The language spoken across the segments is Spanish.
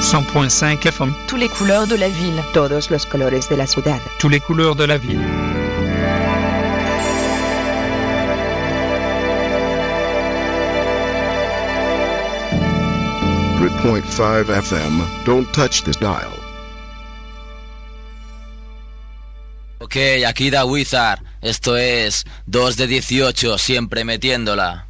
100.5 FM. Tous les couleurs de la ville. Todos los colores de la ciudad. Tous les couleurs de la ville. Point five FM. Don't touch this dial. Ok, aquí da Wizard. Esto es 2 de 18, siempre metiéndola.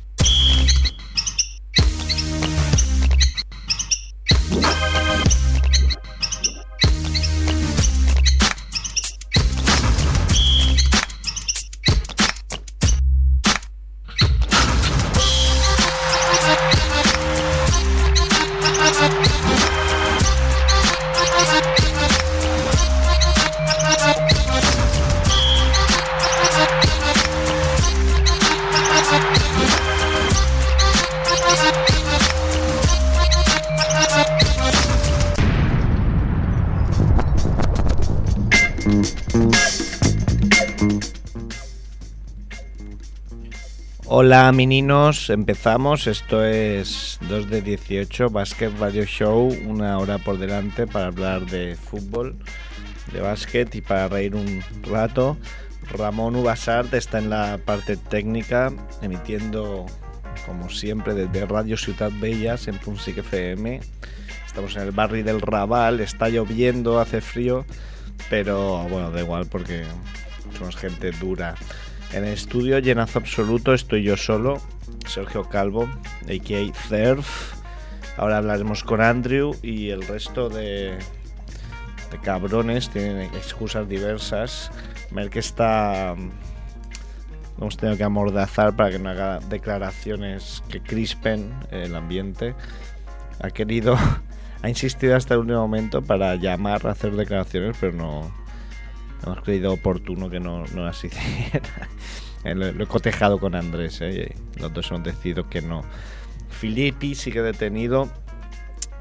Hola meninos, empezamos. Esto es 2 de 18 Basket Radio Show, una hora por delante para hablar de fútbol, de básquet y para reír un rato. Ramón Ubasart está en la parte técnica, emitiendo como siempre desde Radio Ciudad Bellas en Punsic FM. Estamos en el barrio del Raval, está lloviendo, hace frío, pero bueno, da igual porque somos gente dura. En el estudio, llenazo absoluto, estoy yo solo, Sergio Calvo, a.k.a. Cerf. Ahora hablaremos con Andrew y el resto de, de cabrones tienen excusas diversas. Merck está... Hemos tenido que amordazar para que no haga declaraciones que crispen el ambiente. Ha querido, ha insistido hasta el último momento para llamar a hacer declaraciones, pero no, hemos creído oportuno que no, no las. Eh, lo, he cotejado con Andrés, ¿eh? los dos hemos decidido que no. Filippi sigue detenido,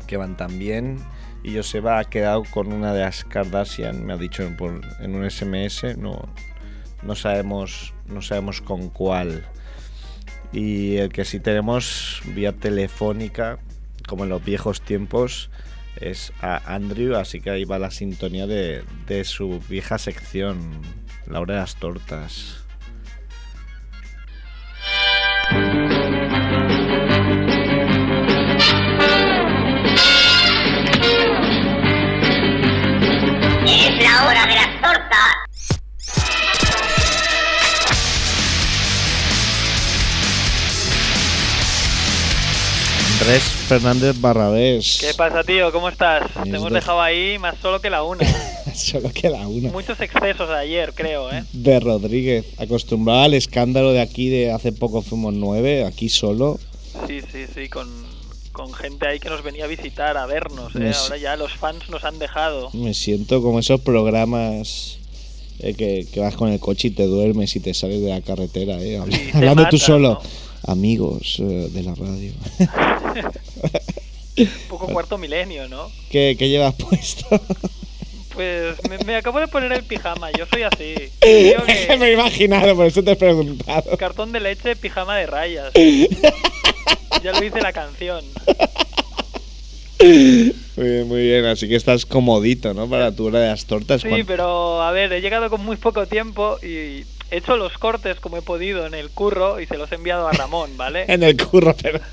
que van también. Y Joseba ha quedado con una de las Kardashian, me ha dicho en un SMS, no, no, sabemos, no sabemos con cuál. Y el que sí tenemos vía telefónica, como en los viejos tiempos, es a Andrew, así que ahí va la sintonía de, de su vieja sección, la hora de las tortas. Es la hora de las tortas. Andrés Fernández Barrabés. ¿Qué pasa, tío? ¿Cómo estás? Te hemos dejado ahí más solo que la una. Solo que la una. Muchos excesos de ayer, creo, ¿eh? De Rodríguez, acostumbrado al escándalo de aquí de hace poco fuimos nueve, aquí solo. Sí, sí, sí, con, con gente ahí que nos venía a visitar, a vernos, ¿eh? Ahora ya los fans nos han dejado. Me siento como esos programas eh, que, que vas con el coche y te duermes y te sales de la carretera, eh, habla- Sí, te hablando tú solo. ¿no? Amigos eh, de la radio. Un poco cuarto milenio, ¿no? ¿Qué, qué llevas puesto? Pues me, me acabo de poner el pijama, yo soy así. Que me he imaginado, por eso te he preguntado. cartón de leche, pijama de rayas. Ya lo hice la canción. Muy bien, muy bien, así que estás comodito, ¿no? Para tu hora de las tortas. Sí, ¿Cuán- pero a ver, he llegado con muy poco tiempo y he hecho los cortes como he podido en el curro y se los he enviado a Ramón, ¿vale? En el curro, pero...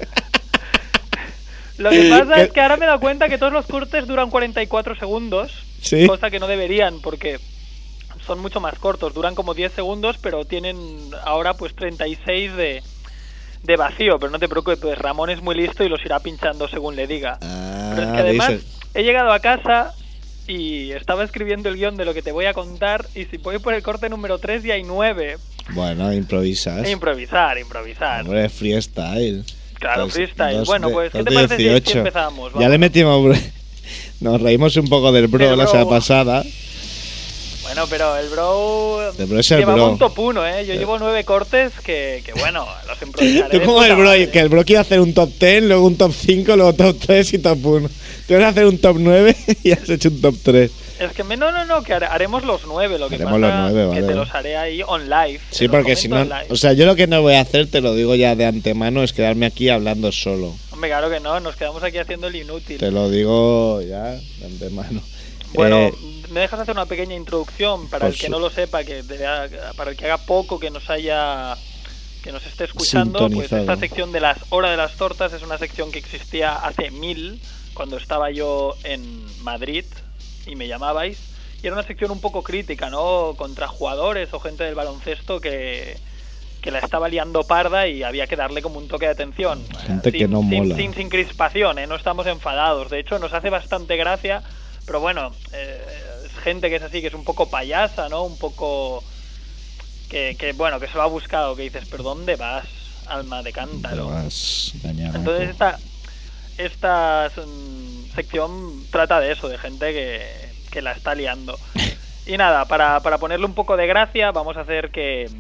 Lo que pasa ¿Qué? es que ahora me he dado cuenta que todos los cortes duran 44 segundos, Sí. cosa que no deberían porque son mucho más cortos, duran como 10 segundos, pero tienen ahora pues 36 de, de vacío, pero no te preocupes, pues Ramón es muy listo y los irá pinchando según le diga. Pero es que Ah, además dices- he llegado a casa y estaba escribiendo el guion de lo que te voy a contar y si voy por el corte número 3 ya hay 9. Bueno, improvisas. Improvisar, improvisar. Hombre, freestyle. Claro, Dos- freestyle. dos Bueno, pues, ¿qué te parece si- si 18. empezamos? Ya Vamos. le metimos... bro- Nos reímos un poco del bro Del la bro. semana pasada. Bueno, pero el bro, El bro es el llevaba bro. un top 1, ¿eh? Yo llevo nueve cortes que, que bueno, los Tú improvisaré. de como el bro, que el bro quiere hacer un top 10, luego un top 5, luego top 3 y top 1. Tú vas a hacer un top 9 y has hecho un top 3. Es que me, no, no, no, que har- haremos los nueve, lo que Haremos pasa los nueve, que vale. te los haré ahí on live. Sí, te porque si no... O sea, yo lo que no voy a hacer, te lo digo ya de antemano, es quedarme aquí hablando solo. Hombre, claro que no, nos quedamos aquí haciendo el inútil. Te lo digo ya de antemano. Bueno, Eh, me dejas hacer una pequeña introducción para el que su- no lo sepa, que para el que haga poco que nos haya que nos esté escuchando, pues esta sección de las hora de las tortas es una sección que existía hace mil cuando estaba yo en Madrid y me llamabais y era una sección un poco crítica, ¿no? Contra jugadores o gente del baloncesto que que la estaba liando parda y había que darle como un toque de atención. Gente Sin- que no sin- mola. sin, sin crispación, ¿eh? no estamos enfadados. De hecho, nos hace bastante gracia, pero bueno, eh, es gente que es así, que es un poco payasa, ¿no? Un poco que, que, bueno, que se lo ha buscado, que dices, pero ¿dónde vas, alma de cántaro? vas. Entonces esta, esta sección trata de eso, de gente que, que la está liando. Y nada, para, para ponerle un poco de gracia, vamos a hacer que...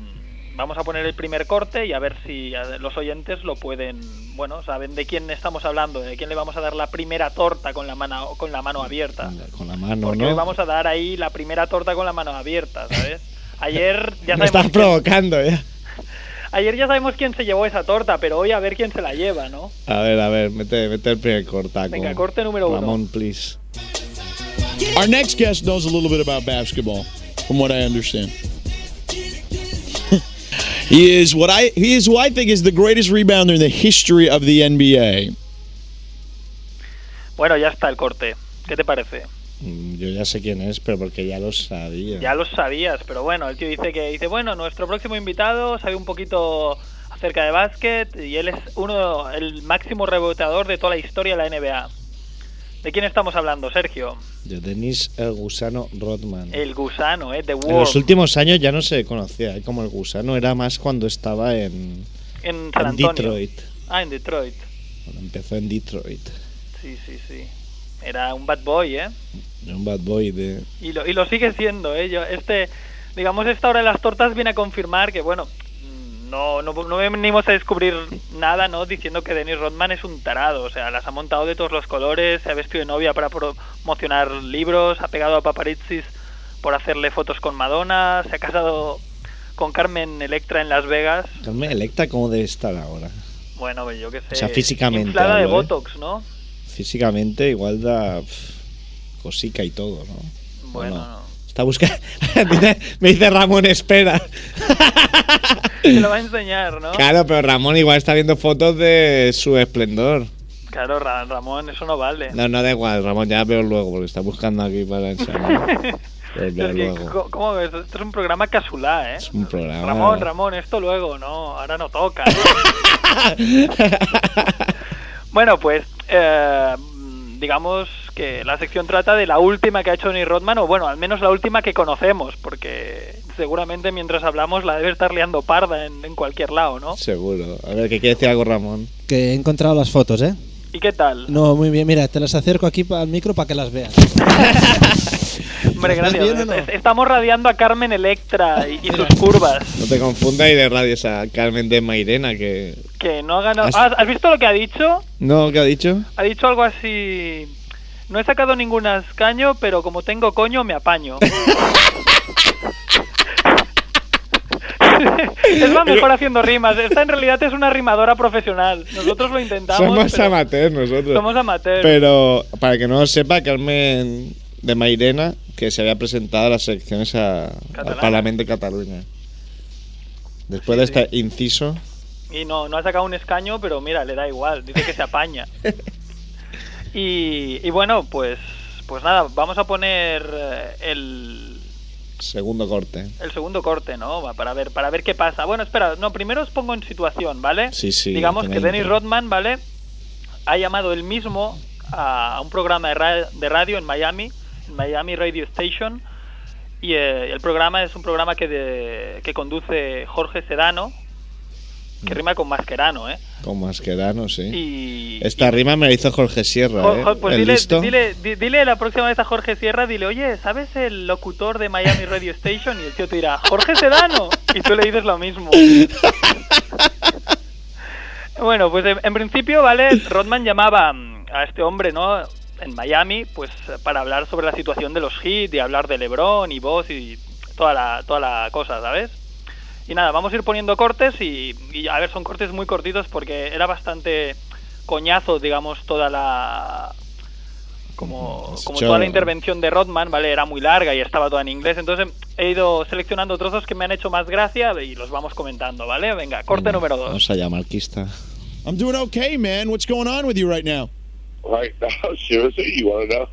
Vamos a poner el primer corte y a ver si los oyentes lo pueden, bueno, saben de quién estamos hablando, de quién le vamos a dar la primera torta con la mano con la mano abierta. Con la mano, Porque ¿no? hoy vamos a dar ahí la primera torta con la mano abierta, ¿sabes? Ayer ya Me estás provocando ya. Ayer ya sabemos quién se llevó esa torta, pero hoy a ver quién se la lleva, ¿no? A ver, a ver, mete, mete el primer cortaco. Venga, corte número uno. Ramón, please. Our next guest knows a little bit about basketball, from what I understand. he is what I he is who I think is the greatest rebounder in the history of the NBA. Bueno, ya está el corte. ¿Qué te parece? Mm, Yo ya sé quién es, pero porque ya lo sabía. Ya lo sabías, pero bueno, el tío dice que dice, bueno, nuestro próximo invitado sabe un poquito acerca de básquet y él es uno el máximo reboteador de toda la historia de la NBA. ¿De quién estamos hablando, Sergio? De Denis el Gusano Rodman. El gusano, ¿eh? The En Worm. los últimos años ya no se conocía ¿eh? como el Gusano, era más cuando estaba en, en San en. Detroit. Ah, en Detroit. Cuando empezó en Detroit. Sí, sí, sí. Era un bad boy, ¿eh? Un bad boy de... Y lo, y lo sigue siendo, ¿eh? Yo, este, digamos, esta hora de las tortas viene a confirmar que, bueno, mm, no, no, no venimos a descubrir nada, ¿no? Diciendo que Dennis Rodman es un tarado, o sea, las ha montado de todos los colores, se ha vestido de novia para promocionar libros, ha pegado a paparazzis por hacerle fotos con Madonna, se ha casado con Carmen Electra en Las Vegas. Carmen Electra, ¿cómo debe estar ahora? Bueno, pues yo qué sé. O sea, físicamente Inflada de ¿eh? Botox, ¿no? Físicamente igual da pf, cosica y todo, ¿no? Bueno, no? no. Está buscando... Me dice Ramón, espera. Se lo va a enseñar, ¿no? Claro, pero Ramón igual está viendo fotos de su esplendor. Claro, Ra- Ramón, eso no vale. No, no da igual, Ramón, ya veo luego, porque está buscando aquí para enseñar. Es que, ¿Cómo ves? Esto es un programa casulá, ¿eh? Es un programa. Ramón, Ramón, esto luego, no, ahora no toca. bueno, pues, eh, digamos que la sección trata de la última que ha hecho Tony Rodman, o bueno, al menos la última que conocemos, porque seguramente mientras hablamos la debe estar liando parda en, en cualquier lado, ¿no? Seguro. A ver, ¿qué quiere decir algo Ramón? Que he encontrado las fotos, ¿eh? ¿Y qué tal? No, muy bien. Mira, te las acerco aquí al micro para que las veas. Hombre, ¿Estás gracias. no? Estamos radiando a Carmen Electra y, y sus curvas. No te confundas y de radios a Carmen de Mairena, que... Que no ha ganado... ¿Has- Ah, ¿Has visto lo que ha dicho? ¿No? ¿Qué ha dicho? Ha dicho algo así. No he sacado ningún escaño, pero como tengo coño, me apaño. es la mejor haciendo rimas. Esta en realidad es una rimadora profesional. Nosotros lo intentamos. Somos amateurs nosotros. Somos amateurs. Pero para que no lo sepa, Carmen de Mairena, que se había presentado a las elecciones a- al. Parlamento de Cataluña. Después de este inciso, Y no, no ha sacado un escaño, pero mira, le da igual. Dice que se apaña. y, y bueno, pues, pues nada, vamos a poner eh, el, segundo corte. el segundo corte, ¿no? Para ver, para ver qué pasa. Bueno, espera, no, primero os pongo en situación, ¿vale? Sí, sí. Digamos que Dennis. Rodman, ¿vale? Ha llamado él mismo a, un programa de, ra- de radio en Miami, en Miami Radio Station, y eh, el programa es un programa que, de- que conduce Jorge Sedano, que Mm. rima con Mascherano, ¿eh? Con Mascherano, sí. Y, Esta rima me la hizo Jorge Sierra, Jo- ¿eh? pues ¿El dile, listo? dile, di- dile la próxima vez a Jorge Sierra, dile, oye, ¿sabes el locutor de Miami Radio Station? Y el tío te dirá, Jorge Sedano. Y tú le dices lo mismo. bueno, pues en, en principio, ¿vale? Rodman llamaba mm, a este hombre, ¿no? En Miami, pues para hablar sobre la situación de los hits y hablar de LeBron y vos y toda la, toda la cosa, ¿sabes? Y nada, vamos a ir poniendo cortes y, y, a ver, son cortes muy cortitos porque era bastante coñazo, digamos, toda la como, toda la intervención de Rodman, ¿vale? Era muy larga y estaba toda en inglés, entonces he ido seleccionando trozos que me han hecho más gracia y los vamos comentando, ¿vale? Venga, corte número dos. Vamos allá, marquista. I'm doing okay, man. What's going on with you right now? Right now, seriously, you want to know?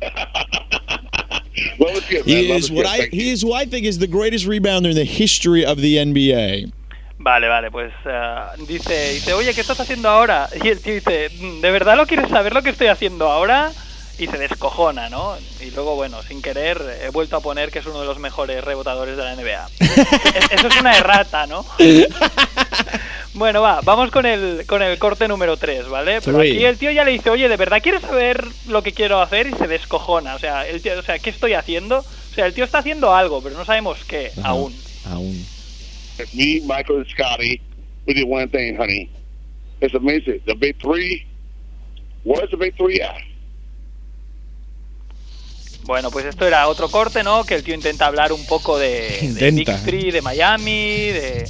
well. He Love is what good. I he is who I think is the greatest rebounder in the history of the NBA. Vale, vale, pues eh, dice, dice, oye, ¿qué estás haciendo ahora? Y el tío dice, "Mm, ¿de verdad lo quieres saber lo que estoy haciendo ahora? Y se descojona, ¿no? Y luego, bueno, sin querer, he vuelto a poner que es uno de los mejores rebotadores de la NBA. Es- Eso es una errata, ¿no? Bueno, va, vamos con el, con el corte número 3, ¿vale? Pero aquí el tío ya le dice, oye, ¿de verdad quieres saber lo que quiero hacer? Y se descojona, o sea, el tío, o sea, ¿qué estoy haciendo? O sea, el tío está haciendo algo, pero no sabemos qué, Ajá. aún. Aún. Me, Michael, and Scotty. We did one thing, honey. It's amazing. The big three. Where's the big three at? Bueno, pues esto era otro corte, ¿no? Que el tío intenta hablar un poco de, de Big. Three, de Miami, de...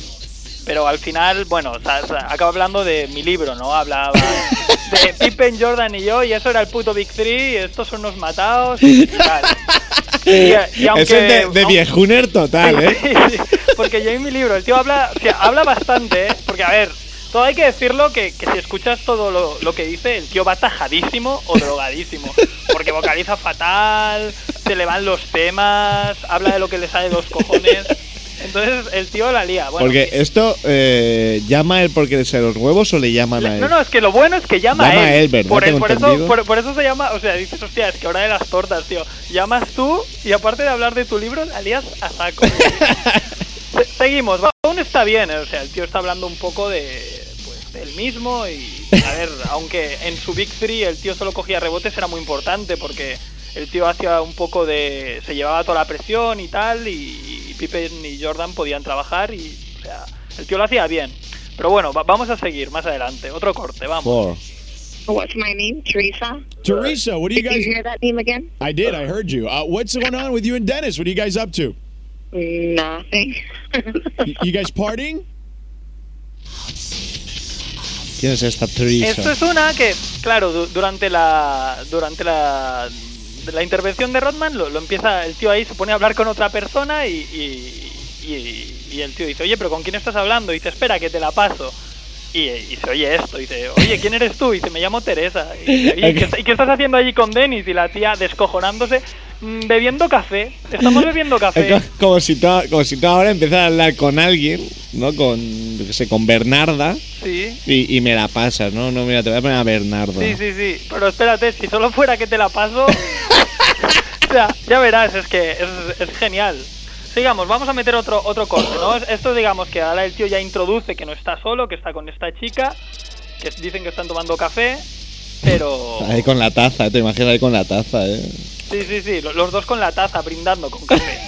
Pero al final, bueno, o sea, acaba hablando de mi libro, ¿no? Hablaba de Pippen, Jordan y yo, y eso era el puto Big Three, y estos son unos matados y tal. Y, y aunque, Ese es de, de aun- viejuner total, ¿eh? Porque yo en mi libro, el tío habla, o sea, habla bastante, ¿eh? Porque, a ver, todo hay que decirlo que, que si escuchas todo lo, lo que dice, el tío va tajadísimo o drogadísimo. Porque vocaliza fatal, se le van los temas, habla de lo que le sale de los cojones. Entonces el tío la lía. Bueno, Porque esto, eh, ¿llama él porque le los huevos o le llaman a él? no, no, es que lo bueno es que llama, Llama a a él. él, ¿verdad? Por, por eso, entendido. por, por eso se llama, o sea, dices, hostia, es que hora de las tortas, tío. Llamas tú y aparte de hablar de tu libro, la lías a saco. Se- Seguimos, aún está bien, o sea, el tío está hablando un poco de del mismo y a ver, aunque en su Big Three el tío solo cogía rebotes era muy importante porque el tío hacía un poco de se llevaba toda la presión y tal y, y Pippen y Jordan podían trabajar y o sea, el tío lo hacía bien. Pero bueno, va- vamos a seguir más adelante, otro corte, vamos. Four. What's my name? Teresa. Teresa, what do you Did you guys? hear that name again? I did. I heard you. Uh, what's going on with you and Dennis? What are you guys up to? Nothing. You guys partying? ¿Quién es esta Teresa? Esto es una que, claro, du- durante la durante la, la intervención de Rodman lo, lo empieza el tío ahí se pone a hablar con otra persona y, y, el tío dice, oye, pero ¿con quién estás hablando? Y dice, espera, que te la paso. Y, y se oye esto, y dice, oye, ¿quién eres tú? Y dice, me llamo Teresa. Y dice, "Oye, ¿qué, estás haciendo allí con Denis? Y la tía descojonándose, "Mm, bebiendo café. Estamos bebiendo café. Como si, tú, como si tú ahora empiezas a hablar con alguien, ¿no? Con, sé, con Bernarda Sí. y, y me la pasas, ¿no? No, mira, te voy a poner a Bernardo. Sí, sí, sí. Pero espérate, si solo fuera que te la paso. o sea, ya verás, es que es, es genial. Sigamos, vamos a meter otro otro corte, ¿no? Esto, digamos que ahora el tío ya introduce que no está solo, que está con esta chica, que dicen que están tomando café, pero. Ahí con la taza, te imaginas ahí con la taza, ¿eh? Sí, sí, sí, lo- los dos con la taza brindando con café.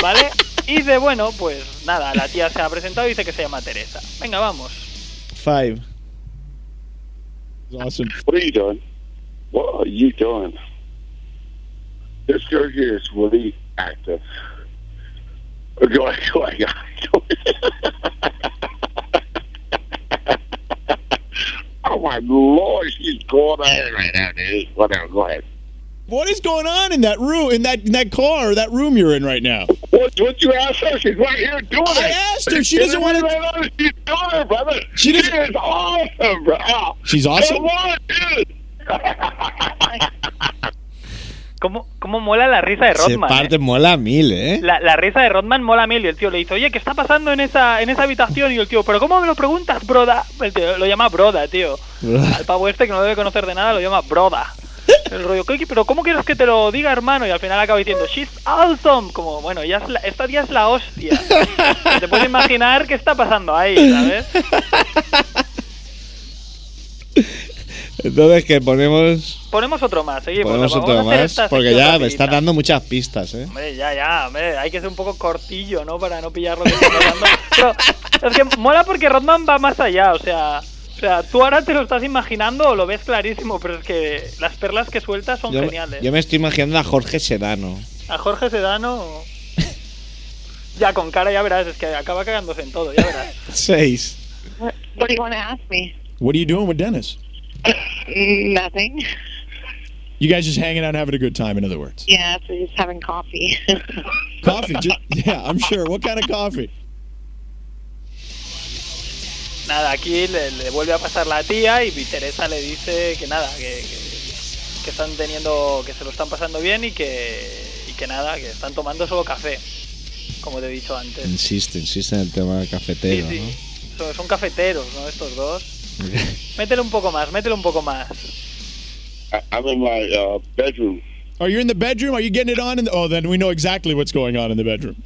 ¿Vale? Y de bueno, pues nada, la tía se ha presentado y dice que se llama Teresa. Venga, vamos. Five. Awesome. What are you doing? What are you doing? This girl here is really active. Go ahead, go ahead, go ahead. oh my lord, she's going at it right now, dude. Whatever, go ahead. What is going on in that room, in that in that car, or that room you're in right now? What, what you asked her? She's right here doing it. I asked her. She doesn't want to. to. She's doing it, brother. She She, is awesome, bro. She's awesome? Come on, dude. ¿Cómo, cómo mola la risa de Se Rodman? parte eh? mola a mil, ¿eh? La, la risa de Rodman mola mil y el tío le dice, oye, ¿qué está pasando en esa, en esa habitación? Y el tío, ¿pero cómo me lo preguntas, broda? El tío lo llama broda, tío. Al pavo este que no debe conocer de nada lo llama broda. El rollo, "¿Qué- ¿pero cómo quieres que te lo diga, hermano? Y al final acaba diciendo, she's awesome. Como, bueno, ella es la- esta tía es la hostia. Te puedes imaginar qué está pasando ahí, ¿sabes? Entonces, que ponemos, Ponemos otro más, seguimos. ponemos otro más, porque ya me estás dando muchas pistas, ¿eh? Hombre, ya, ya, hombre, hay que ser un poco cortillo, ¿no? Para no pillar lo que. Pero es que mola porque Rodman va más allá, o sea, o sea, tú ahora te lo estás imaginando o lo ves clarísimo, pero es que las perlas que sueltas son Yo, geniales. yo me estoy imaginando a Jorge Sedano. A Jorge Sedano... Ya, con cara ya verás, es que acaba cagándose en todo, ya verás. Seis. What, what do you want to ask me? What are you doing with Dennis? Nothing. You guys just hanging out and having a good time, in other words. Yeah, so just having coffee. Coffee, just, yeah, I'm sure. What kind of coffee? Nada, aquí le, le vuelve a pasar la tía y Teresa le dice que nada, que, que- que están teniendo, que se lo están pasando bien y que, y que nada, que están tomando solo café, como te he dicho antes. Insiste, insiste en el tema Sí, cafetero, sí, son, son cafeteros, ¿no? Estos dos. Métele un poco más, métele un poco más. I'm in my uh, bedroom. Are you in the bedroom? Are you getting it on? In the, oh, then we know exactly what's going on in the bedroom.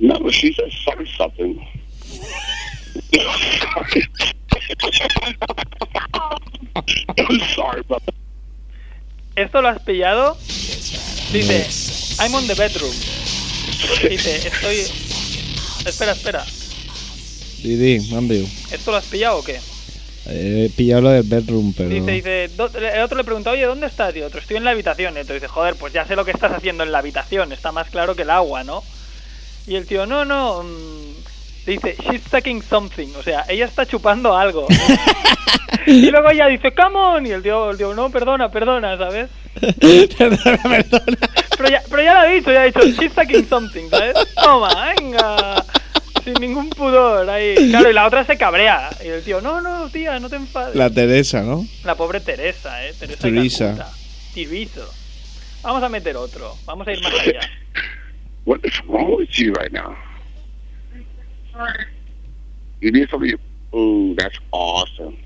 No, but she said say something. I'm sorry, brother. ¿Esto lo has pillado? Dice, I'm on the bedroom. Dice, estoy... Espera, espera. Didi. ¿Esto lo has pillado o qué? He pillado lo del bedroom, pero... Dice, dice, el otro le pregunta, oye, ¿dónde estás? Y otro, estoy en la habitación. Y otro dice, joder, pues ya sé lo que estás haciendo en la habitación, está más claro que el agua, ¿no? Y el tío, no, no, mm", dice, she's sucking something, o sea, ella está chupando algo. y luego ella dice, come on, y el tío, el tío no, perdona, perdona, ¿sabes? perdona, perdona. Pero ya, pero ya lo ha dicho, ya ha dicho, she's sucking something, ¿sabes? Toma, venga. Sin ningún pudor ahí. Claro, y la otra se cabrea. Y el tío, no, no, tía, no te enfades. La Teresa, ¿no? La pobre Teresa, ¿eh? Teresa Teresa. Tirizo. Vamos a meter otro. Vamos a ir más allá. What is wrong with you right now? You need something. Ooh, that's awesome.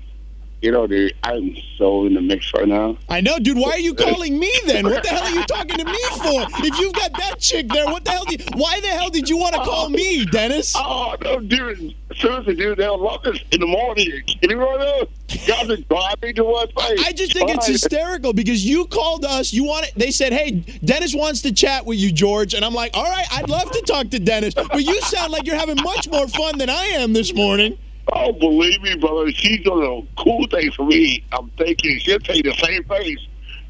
You know, dude, I'm so in the mix right now. I know, dude. Why are you calling me then? What the hell are you talking to me for? If you've got that chick there, what the hell? Did, why the hell did you want to call me, Dennis? Oh, no, dude. Seriously, dude, they'll love this in the morning. Can you run out? Guys are driving to one place. I just think it's hysterical because you called us. You want it? They said, "Hey, Dennis wants to chat with you, George," and I'm like, "All right, I'd love to talk to Dennis." But you sound like you're having much more fun than I am this morning. Oh, believe me, brother, she's doing a cool thing for me. I'm thinking she'll tell you the same face.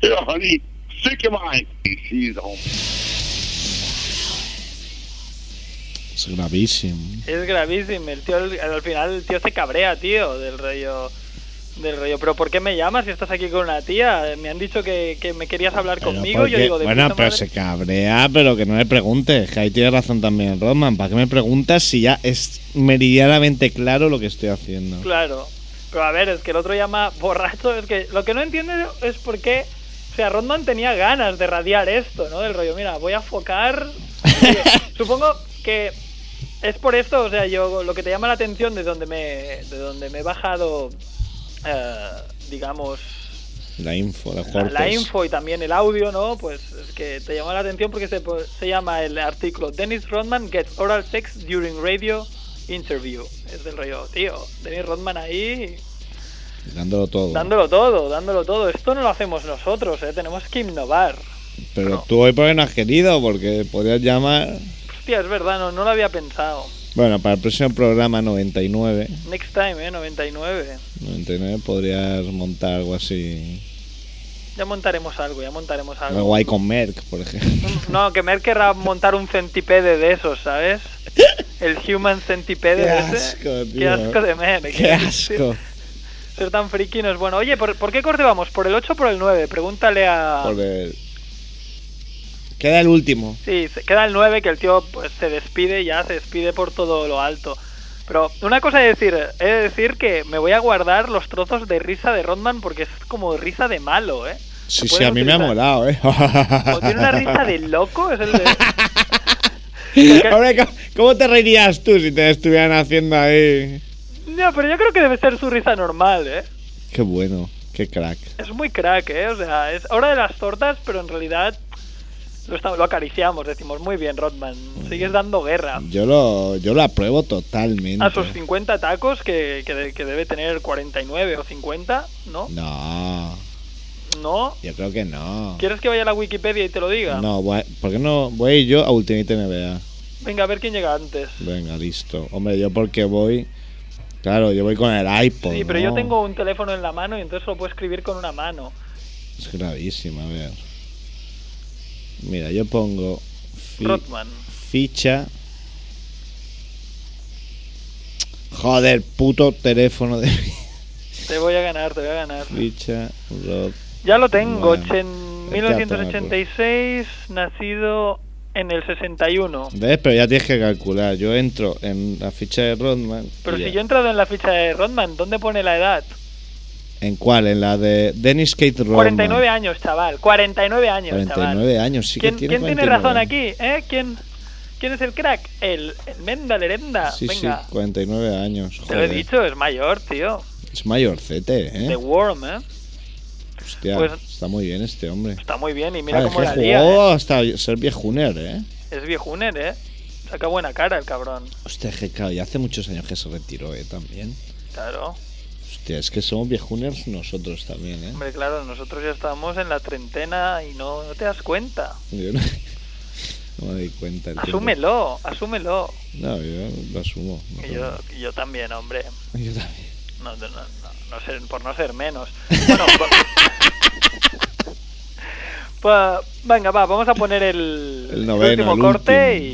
Here, honey, sick of mine. She's home. Es gravísimo. Es gravísimo. El tío, al al final, el tío se cabrea, tío, del rollo. Del rollo, pero ¿por qué me llamas si estás aquí con una tía? Me han dicho que, que me querías hablar Pero conmigo. Yo porque- digo, de bueno, pero madre. se cabrea, pero que no le preguntes. Que ahí tiene razón también Rodman. ¿Para qué me preguntas si ya es meridianamente claro lo que estoy haciendo? Claro. Pero a ver, es que el otro llama borracho. Es que lo que no entiendo es por qué. O sea, Rodman tenía ganas de radiar esto, ¿no? Del rollo, mira, voy a focar. Supongo que es por esto, o sea, yo lo que te llama la atención de donde me, de donde me he bajado, digamos, La info, la, la, la info y también el audio, ¿no? Pues es que te llama la atención porque se, se llama el artículo Dennis Rodman gets oral sex during radio interview. Es del rollo, tío, Dennis Rodman ahí Dándolo todo. dándolo todo, dándolo todo. Esto no lo hacemos nosotros, ¿eh? Tenemos que innovar. Pero tú hoy por qué no has querido, porque podrías llamar. Hostia, es verdad, no, no lo había pensado. Bueno, para el próximo programa 99, Next time, ¿eh? 99. 99 podrías montar algo así. Ya montaremos algo, ya montaremos algo. Ahí con Merck, por ejemplo. No, que Mer querrá montar un centipede de esos, ¿sabes? El human centipede Qué ese. asco, Qué tío. asco de Mer. Qué asco. Ser tan friki no es bueno. Oye, ¿por, por qué corte vamos? ¿Por el 8 o por el 9? Pregúntale a... Por el- Queda el último. Sí, queda el 9 que el tío pues se despide ya, se despide por todo lo alto. Pero una cosa es decir, he de decir que me voy a guardar los trozos de risa de Rodman porque es como risa de malo, ¿eh? Sí, sí, a mí me ha molado, ¿eh? O tiene una risa de loco, es el de... Hombre, ¿cómo- ¿cómo te reirías tú si te estuvieran haciendo ahí? No, pero yo creo que debe ser su risa normal, ¿eh? Qué bueno, qué crack. Es muy crack, ¿eh? O sea, es hora de las tortas, pero en realidad lo, acariciamos, decimos, muy bien, Rodman, sigues dando guerra. Yo lo, yo lo apruebo totalmente. A sus 50 tacos, que, que, que debe tener 49 o 50, ¿no? No, ¿No? yo creo que no. ¿Quieres que vaya a la Wikipedia y te lo diga? No, voy, ¿por qué no voy yo a Ultimate NBA? Venga, a ver quién llega antes. Venga, listo. Hombre, yo porque voy... Claro, yo voy con el iPod, Sí, pero ¿no? yo tengo un teléfono en la mano y entonces lo puedo escribir con una mano. Es gravísimo, a ver. Mira, yo pongo... fi- Rodman. Ficha... Joder, puto teléfono de... Te voy a ganar, te voy a ganar. Ficha, Rod. Ya lo tengo, por- 1986, nacido en el 61. ¿Ves? Pero ya tienes que calcular. Yo entro en la ficha de Rodman. Pero si ya. yo he entrado en la ficha de Rodman, ¿dónde pone la edad? ¿En cuál? En la de Dennis Kate Rodman. 49 años, chaval. 49 años, 49 chaval. años, sí ¿Quién, que tiene quién tiene 49 razón años. aquí? ¿Eh? ¿Quién, ¿Quién es el crack? El, el Menda Lerenda. Sí, Venga, sí, 49 años. te lo he Joder. dicho, es mayor, tío. Es mayorcete, ¿eh? The Worm, ¿eh? Hostia, pues- está muy bien este hombre. Está muy bien y mira Ah, cómo la lía. jugó ¿eh? hasta ser viejuner, ¿eh? Es viejuner, ¿eh? Saca buena cara el cabrón. Hostia, que claro, ya hace muchos años que se retiró, ¿eh? También. Claro. Hostia, es que somos viejuners nosotros también, ¿eh? Hombre, claro, nosotros ya estamos en la treintena y no, no te das cuenta. Yo no, no me di cuenta. el tiempo. Asúmelo, asúmelo. No, yo lo asumo. no tengo- yo, yo también, hombre. yo también. No, no, no, no, no ser- por no ser menos. Bueno, va- pues, venga, va, vamos a poner el, El noveno, último el corte último.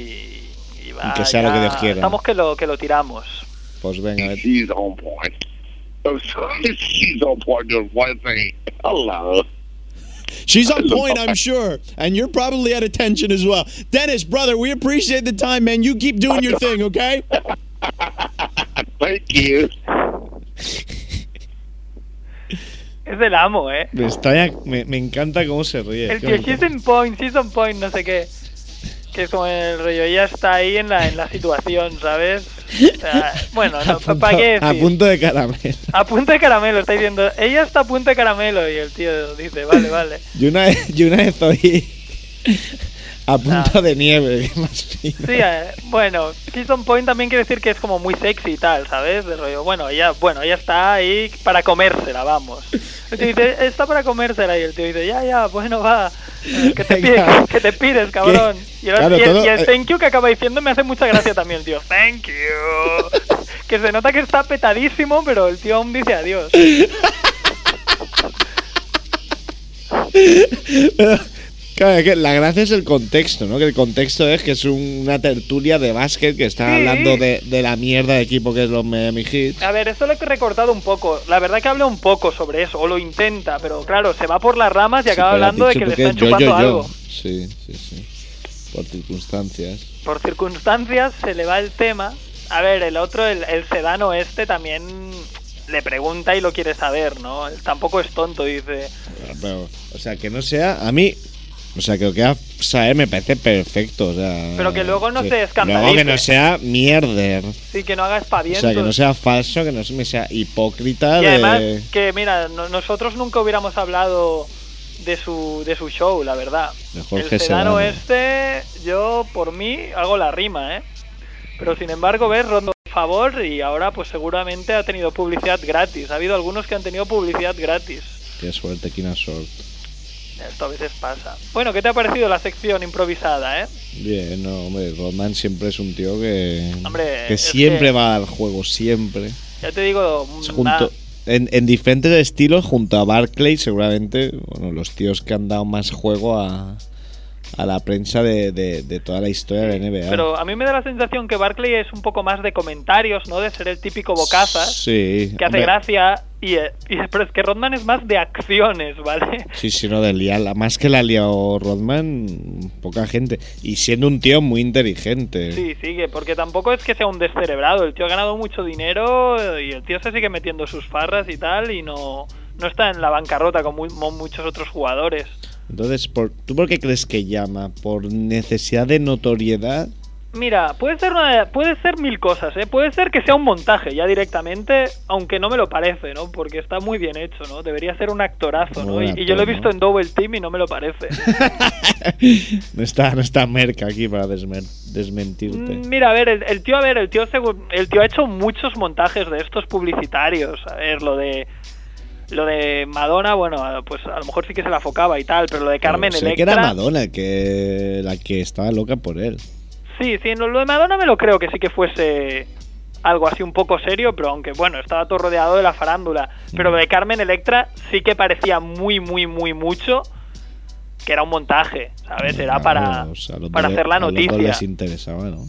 y, y va. Y que sea lo que Dios quiera. Estamos que lo, que lo tiramos. Pues venga, a ver. She's on point. She's on point doing one thing. Hello. She's on point, I'm sure. And you're probably at attention as well. Dennis, brother, we appreciate the time, man. You keep doing your thing, okay? Thank you. Es del amo, ¿eh? Me, extraña- me, me encanta cómo se ríe. El que tío, she's on point, she's on point, no sé qué. Que es como el rollo, ella está ahí en la, en la situación, ¿sabes? O sea, bueno, no, A punto- ¿para qué decir? A punto de caramelo. A punto de caramelo, está diciendo. Ella está a punto de caramelo. Y el tío dice, vale, vale. Yo una vez, yo una vez oí a punto de nieve, más fino. Sí, eh, bueno, Kiss on Point también quiere decir que es como muy sexy y tal, ¿sabes? De rollo, bueno, ella, bueno, ella está ahí para comérsela, vamos. El tío dice, está para comérsela. Y el tío dice, ya, ya, bueno, va. Que te, pide, que te pides, cabrón. Y el, Claro, y el- todo- y el eh. thank you que acaba diciendo me hace mucha gracia también, el tío. Thank you. Que se nota que está petadísimo, pero el tío aún dice adiós. Claro, es que la gracia es el contexto, ¿no? Que el contexto es que es un- una tertulia de básquet que están Sí. hablando de, de la mierda de equipo que es los Miami Heat. A ver, esto lo he recortado un poco. La verdad que habla un poco sobre eso, o lo intenta, pero claro, se va por las ramas y Sí, acaba has hablando de que le están yo, chupando yo, yo. algo. Sí, sí, sí. Por circunstancias. Por circunstancias se le va el tema. A ver, el otro, el, el sedano este, también le pregunta y lo quiere saber, ¿no? Él tampoco es tonto, dice. Pero, o sea, que no sea. A mí. O sea, que lo que haga saber me parece perfecto. O sea, Pero que luego no sí. se Luego escandalice. que no sea mierder. Sí, que no haga O espavientos. sea, que no sea falso, que no se- me sea hipócrita. Y de... además, que mira, no- nosotros nunca hubiéramos hablado de su, de su show, la verdad. De Jorge el sedano este, yo por mí hago la rima, ¿eh? Pero sin embargo, ves, rondo favor y ahora pues seguramente ha tenido publicidad gratis. Ha habido algunos que han tenido publicidad gratis. Qué suerte, Kina Sort. Esto a veces pasa. Bueno, ¿qué te ha parecido la sección improvisada, eh? Bien, no, hombre, Rodman siempre es un tío que. Hombre, que siempre que- va al juego, siempre. Ya te digo, Junto, en, en diferentes estilos, junto a Barclay, seguramente, bueno, los tíos que han dado más juego a, a la prensa de, de- de toda la historia de la NBA. pero a mí me da la sensación que Barclay es un poco más de comentarios, ¿no? De ser el típico bocazas. Sí, que hace hombre, gracia y, eh, y- pero es que Rodman es más de acciones, ¿vale? Sí, sí, no, de liarla. Más que la ha liado Rodman, poca gente. Y siendo un tío muy inteligente. Sí, sigue, porque tampoco es que sea un descerebrado, el tío ha ganado mucho dinero y el tío se sigue metiendo sus farras y tal y no, no está en la bancarrota como muchos otros jugadores. Entonces, por, ¿tú por qué crees que llama? ¿Por necesidad de notoriedad? Mira, puede ser una- puede ser mil cosas, ¿eh? Puede ser que sea un montaje ya directamente, aunque no me lo parece, ¿no? Porque está muy bien hecho, ¿no? Debería ser un actorazo, ¿no? Y, yo lo he visto ¿no? en Double Team y no me lo parece. No está, no está Merck aquí para desmer- desmentirte. Mm, Mira, a ver, el, el tío, a ver, el tío, el tío ha hecho muchos montajes de estos publicitarios. A ver, lo de lo de Madonna, bueno, pues a lo mejor sí que se la focaba y tal, pero lo de Carmen Sé que Electra, era Madonna que, la que estaba loca por él. sí, sí, lo de Madonna me lo creo que sí que fuese algo así un poco serio, pero aunque bueno, estaba todo rodeado de la farándula, pero lo de Carmen Electra sí que parecía muy, muy, muy mucho que era un montaje, ¿sabes? Era para, Claro, o sea, a los para hacer la noticia. les interesaba, ¿no?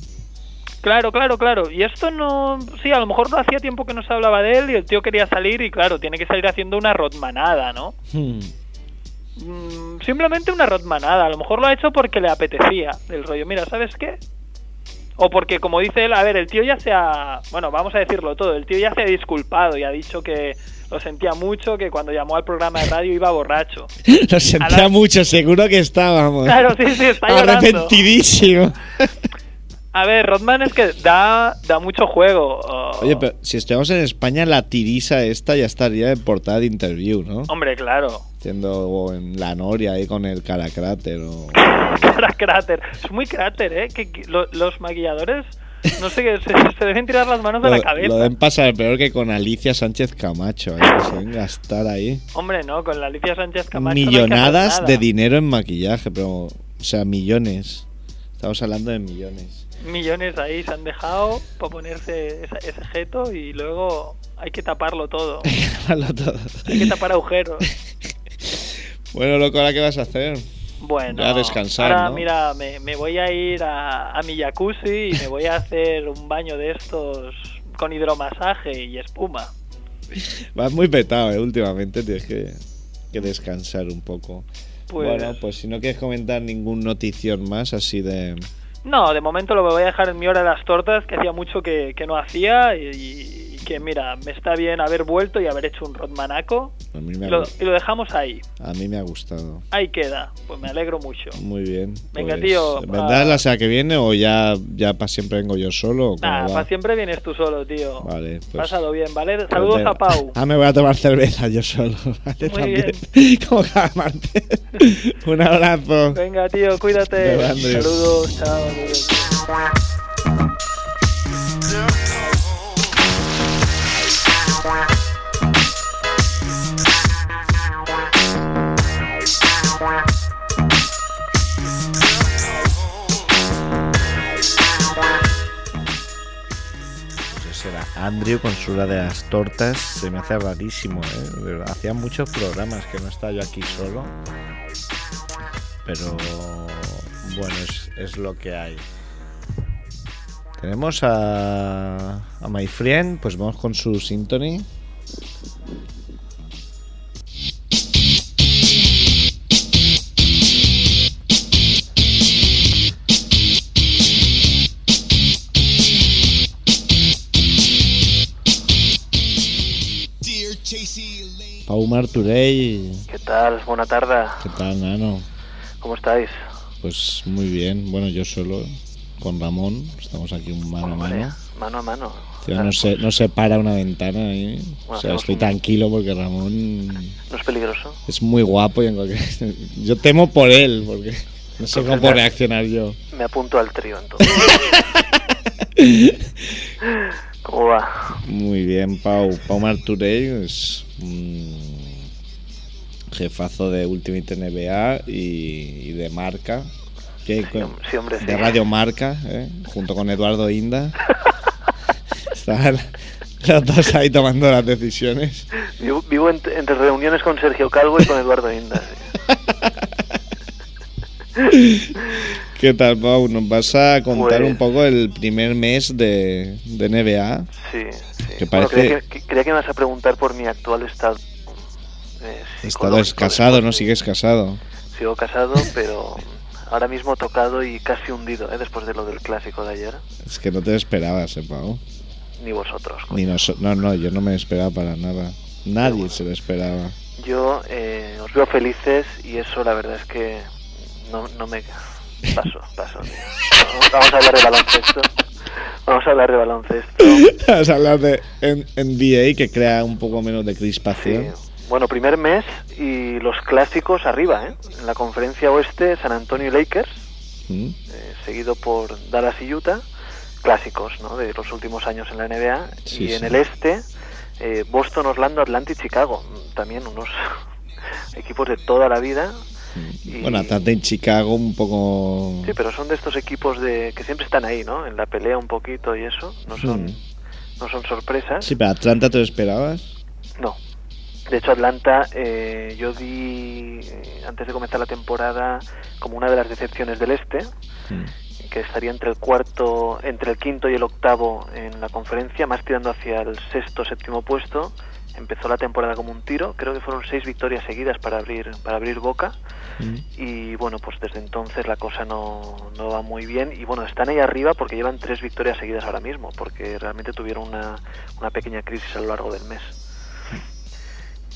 Claro, claro, claro. Y esto no... Sí, a lo mejor no hacía tiempo que no se hablaba de él y el tío quería salir y claro, tiene que salir haciendo una rodmanada, ¿no? Hmm. Mm, simplemente una rodmanada. A lo mejor lo ha hecho porque le apetecía. El rollo, mira, ¿sabes qué? O porque, como dice él, a ver, el tío ya se ha... Bueno, vamos a decirlo todo. El tío ya se ha disculpado y ha dicho que lo sentía mucho, que cuando llamó al programa de radio iba borracho. Lo sentía la- mucho, seguro que estábamos. Claro, sí, sí, está llorando. Arrepentidísimo. A ver, Rodman es que da, da mucho juego. Oye, pero si estuviéramos en España, la tirisa esta ya estaría en portada de interview, ¿no? Hombre, claro. Siendo en la Noria ahí con el caracráter o... Cara cráter. Es muy cráter, ¿eh? Que, que lo- los maquilladores, no sé, qué, se, se deben tirar las manos de la cabeza. lo deben pasar peor que con Alicia Sánchez Camacho, ahí, que se deben gastar ahí. Hombre, no, con la Alicia Sánchez Camacho Millonadas nada. de dinero en maquillaje, pero... O sea, millones. Estamos hablando de millones. Millones ahí se han dejado para ponerse esa- ese jeto y luego hay que taparlo todo. Malo todo. hay que tapar agujeros. Bueno, loco, ¿ahora qué vas a hacer? Bueno, a descansar, ahora ¿no? mira, me, me voy a ir a, a mi jacuzzi y me voy a hacer un baño de estos con hidromasaje y espuma. Vas muy petado, ¿eh? Últimamente tienes que, que descansar un poco. Pues- Bueno, pues si no quieres comentar ningún notición más así de... No, de momento lo voy a dejar en mi hora de las tortas, que hacía mucho que, que no hacía y, que mira, me está bien haber vuelto y haber hecho un rodmanaco A mí y me lo, gu- y lo dejamos ahí. a mí me ha gustado. Ahí queda, pues me alegro mucho. Muy bien. Venga, pues, tío, ¿Vendrás la semana que viene o ya, ya para siempre vengo yo solo? va? para siempre vienes tú solo, tío. Vale, pues... Pásalo bien, ¿vale? Saludos Te- a Pau. Ah, me voy a tomar cerveza yo solo, ¿vale? Muy También. Como cada martes. Un abrazo. Venga, tío, cuídate. Saludos, chao. Andrew con su hora de las tortas. Se me hace rarísimo, ¿eh? Hacía muchos programas que no estaba yo aquí solo. Pero bueno, es, es lo que hay. Tenemos a, a My Friend, pues vamos con su Symphony. Pau Marturey. ¿Qué tal? Buena tarde. ¿Qué tal, Nano? ¿Cómo estáis? Pues muy bien. Bueno, yo solo con Ramón. Estamos aquí un mano a mano. mano a mano. Tío, no se, no se para una ventana ahí. Bueno, o sea, estoy un- tranquilo porque Ramón ¿No es peligroso? es muy guapo y en cualquier... Yo temo por él porque no sé cómo Entonces, puedo me- reaccionar yo. Me apunto al trío entonces. ¿Cómo va? Muy bien, Pau. Pau Marturey es un jefazo de Ultimate NBA y, y de marca. Que- sí, hombre, sí. de Radio Marca, ¿eh? junto con Eduardo Inda. Estaban los dos ahí tomando las decisiones. Vivo, vivo ent- entre reuniones con Sergio Calvo y con Eduardo Inda. sí. ¿Qué tal, Pau? ¿Nos vas a contar Pues- un poco el primer mes de, de NBA? Sí, sí. Que Bueno, parece... creía, que, que- creía que me vas a preguntar por mi actual estado. Eh, Estás psicológico casado, ¿no? Sigues casado. Sigo casado, pero ahora mismo tocado y casi hundido, ¿eh? después de lo del clásico de ayer. Es que no te esperabas, ¿eh, Pau? Ni vosotros. Ni noso- no, no, yo no me esperaba para nada. Nadie se lo esperaba. Yo eh, os veo felices y eso la verdad es que no, no me... Paso, paso. Vamos a hablar de baloncesto. Vamos a hablar de baloncesto. Vas a hablar de NBA que crea un poco menos de crispación. Bueno, primer mes y los clásicos arriba, ¿eh? En la conferencia oeste, San Antonio y Lakers, ¿Mm? eh, seguido por Dallas y Utah, clásicos, ¿no? De los últimos años en la NBA. Sí, y en el este, eh, Boston, Orlando, Atlanta y Chicago. También unos equipos de toda la vida. Y- Bueno, Atlanta en Chicago un poco... Sí, pero son de estos equipos de que siempre están ahí, ¿no? En la pelea un poquito y eso. No son, Mm. no son sorpresas. Sí, pero Atlanta te lo esperabas. No. De hecho, Atlanta, eh, yo di, eh, antes de comenzar la temporada, como una de las decepciones del este, Mm. que estaría entre el cuarto, entre el quinto y el octavo en la conferencia, más tirando hacia el sexto, séptimo puesto. Empezó la temporada como un tiro, creo que fueron seis victorias seguidas para abrir, para abrir boca. Y bueno, pues desde entonces la cosa no, no va muy bien. Y bueno, están ahí arriba porque llevan tres victorias seguidas ahora mismo, porque realmente tuvieron una, una pequeña crisis a lo largo del mes.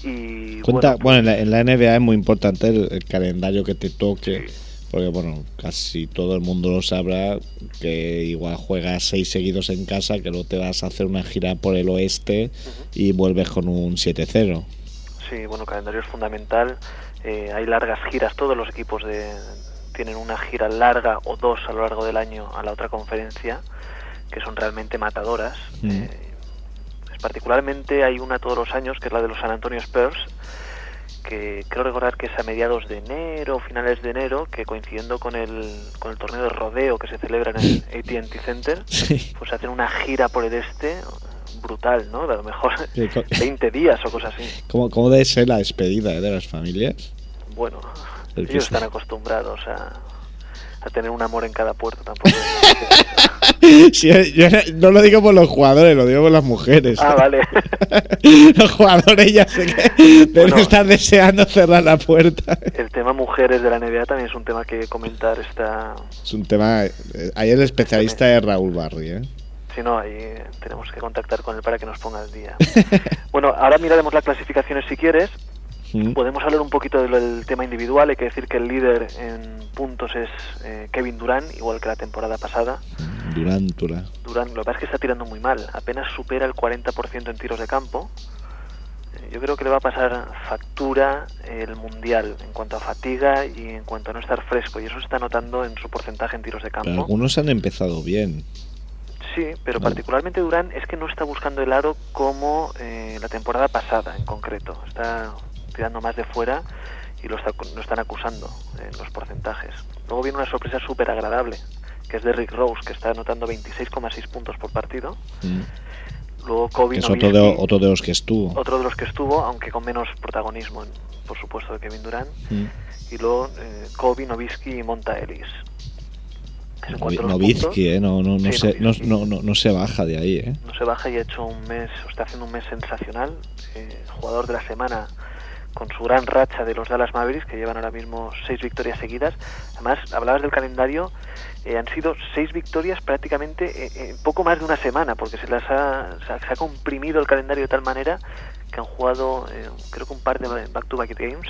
Y Cuenta, bueno, bueno, en, la, en la NBA es muy importante el, el calendario que te toque. Porque, bueno, casi todo el mundo lo sabrá que igual juegas seis seguidos en casa, que luego te vas a hacer una gira por el oeste y vuelves con un 7-0. Sí, bueno, calendario es fundamental. Eh, hay largas giras, todos los equipos de, tienen una gira larga o dos a lo largo del año a la otra conferencia, que son realmente matadoras. Mm. Eh, particularmente hay una todos los años, que es la de los San Antonio Spurs, que creo recordar que es a mediados de enero, finales de enero, que coincidiendo con el, con el torneo de rodeo que se celebra en el AT&T Center, Sí. pues hacen una gira por el este brutal, ¿no? A lo mejor Sí, co- 20 días o cosas así. ¿Cómo, cómo debe ser la despedida eh, de las familias? Bueno, ellos está- están acostumbrados a, a tener un amor en cada puerto tampoco. Sí, yo no lo digo por los jugadores, lo digo por las mujeres. ah, vale. los jugadores ya sé que deben Bueno. estar deseando cerrar la puerta. El tema mujeres de la NBA también es un tema que comentar esta... Es un tema. eh, Ahí el especialista es Raúl Barri, ¿eh? Si no, ahí tenemos que contactar con él para que nos ponga al día. bueno, ahora miraremos las clasificaciones si quieres. Podemos hablar un poquito del, tema individual. Hay que decir que el líder en puntos es eh, Kevin Durant, igual que la temporada pasada. Durántura. Durant, lo que pasa es que está tirando muy mal. Apenas supera el 40% en tiros de campo. Eh, Yo creo que le va a pasar factura el mundial en cuanto a fatiga y en cuanto a no estar fresco. Y eso se está notando en su porcentaje en tiros de Pero campo. algunos han empezado bien. Sí, pero particularmente Durán es que no está buscando el aro como eh, la temporada pasada en concreto. Está tirando más de fuera y lo, está- lo están acusando en los porcentajes. Luego viene una sorpresa súper agradable, que es de Rick Rose, que está anotando 26,6 puntos por partido. Mm. Luego Kobe Que es otro de, otro de los que estuvo. otro de los que estuvo, aunque con menos protagonismo, por supuesto, de Kevin Durant. Mm. Y luego eh, Kobe, Nowitzki y Monta Ellis. Puntos. ¿eh? No, no, no, Sí, se, no, no, no, se baja de ahí, ¿eh? no se baja y ha hecho un mes, está haciendo un mes sensacional. Eh, jugador de la semana con su gran racha de los Dallas Mavericks, que llevan ahora mismo seis victorias seguidas. Además, hablabas del calendario, eh, han sido seis victorias prácticamente eh, en poco más de una semana, porque se las ha, se comprimido el calendario de tal manera que han jugado, eh, creo que un par de back-to-back games,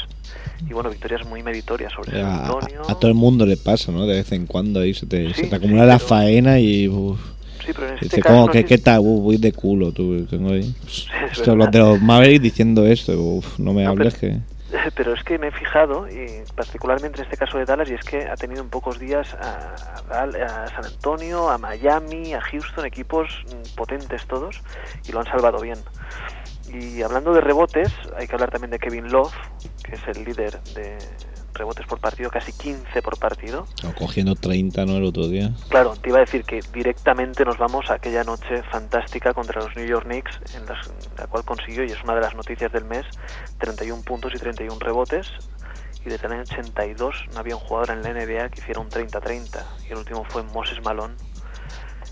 y bueno, victorias muy meritorias sobre A, Antonio. a todo el mundo le pasa, ¿no? De vez en cuando ahí se te, se Sí, te acumula la faena y. uf. Sí, pero en este Dice, caso no ¿Qué, sé- ¿Qué tal? Uf, voy de culo, tú. Tengo ahí. es Esto, los de los Mavericks diciendo esto. Uf, no me No, hables pero- que. Pero es que me he fijado, y particularmente en este caso de Dallas, y es que ha tenido en pocos días a, a a San Antonio, a Miami, a Houston, equipos mm, potentes todos, y lo han salvado bien. Y hablando de rebotes, hay que hablar también de Kevin Love, que es el líder de rebotes por partido, casi 15 por partido. O cogiendo 30, ¿no? El otro día. Claro, te iba a decir que directamente nos vamos a aquella noche fantástica contra los New York Knicks, en las- la cual consiguió, y es una de las noticias del mes, 31 puntos y 31 rebotes. Y desde el año 82 no había un jugador en la NBA que hiciera un 30-30. Y el último fue Moses Malone,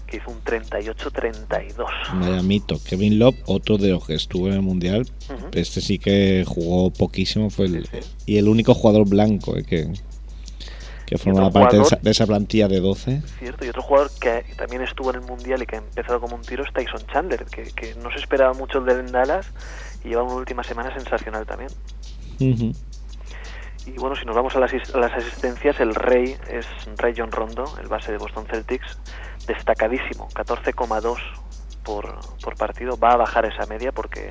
que hizo un 38-32. Vaya mito. Kevin Love, otro de los que estuvo en el mundial. Este sí que jugó poquísimo. fue el, Y el único jugador blanco eh, que, que formaba parte de jugador- esa, de esa plantilla de 12. Cierto, y otro jugador que también estuvo en el Mundial y que ha empezado como un tiro es Tyson Chandler, que, que no se esperaba mucho el del Dallas y lleva una última semana sensacional también. Y bueno, si nos vamos a las, as- a las asistencias, el rey es Ray John Rondo, el base de Boston Celtics, destacadísimo, 14,2 por, por partido. Va a bajar esa media porque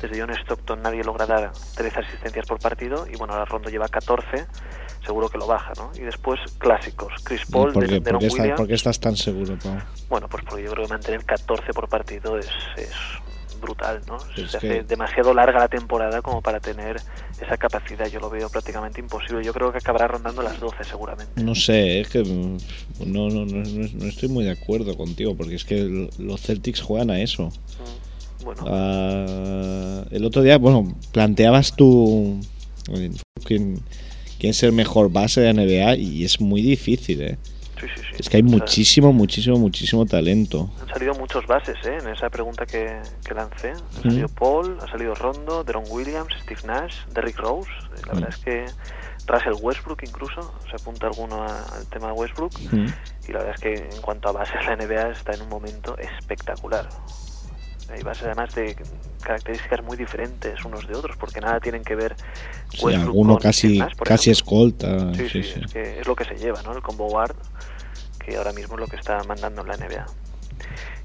desde John Stockton nadie logra dar 13 asistencias por partido y bueno, ahora Rondo lleva 14, seguro que lo baja, ¿no? Y después clásicos, Chris Paul, ¿Por, qué, por qué estás, Williams. por qué estás tan seguro, Pau? Bueno, pues porque yo creo que mantener 14 por partido es, es brutal, ¿no? Es Se que- hace demasiado larga la temporada como para tener esa capacidad. Yo lo veo prácticamente imposible. Yo creo que acabará rondando las 12 seguramente. No sé, es que mm, no, no, no, no- estoy muy de acuerdo contigo, porque es que los Celtics juegan a eso. Bueno, Ah, el otro día, bueno, planteabas tú eh, quién, quién es el mejor base de NBA y es muy difícil, ¿eh? Es que hay muchísimo, muchísimo, muchísimo talento. Han salido muchos bases ¿eh? en esa pregunta que, que lancé. Ha Mm. salido Paul, ha salido Rondo, Deron Williams, Steve Nash, Derrick Rose. La verdad es que Russell Westbrook incluso, se apunta alguno a- al tema Westbrook. Mm. Y la verdad es que en cuanto a bases, la NBA está en un momento espectacular. Hay bases además de características muy diferentes unos de otros, porque nada tienen que ver Sí, Westbrook alguno casi, casi ejemplo. escolta. Sí, sí, sí, sí. es que es lo que se lleva, ¿no? El combo guard, que ahora mismo es lo que está mandando en la NBA.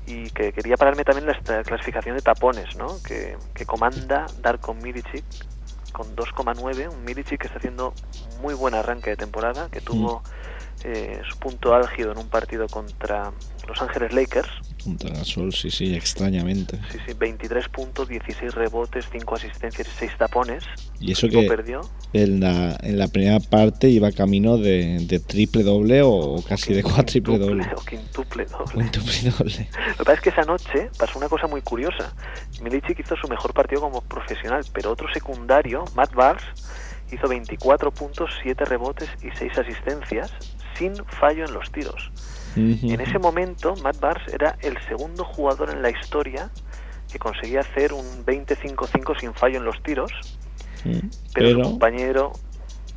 Y que quería pararme también en la clasificación de tapones, ¿no? Que, que comanda Darko Milicic con 2,9, un Milicic que está haciendo muy buen arranque de temporada, que tuvo eh, su punto álgido en un partido contra Los Ángeles Lakers, Contra Gasol, sí, sí, extrañamente. sí, sí, 23 puntos, 16 rebotes, 5 asistencias y 6 tapones. Y eso que perdió. en la, en la primera parte iba camino de, de triple doble o casi de cuatriple doble. O quintuple doble. Quintuple doble. Lo que pasa es que esa noche pasó una cosa muy curiosa. Milicic hizo su mejor partido como profesional, pero otro secundario, Matt Barnes, hizo 24 puntos, 7 rebotes y 6 asistencias sin fallo en los tiros. En ese momento, Matt Barnes era el segundo jugador en la historia que conseguía hacer un 20-5-5 sin fallo en los tiros, Mm. pero, su compañero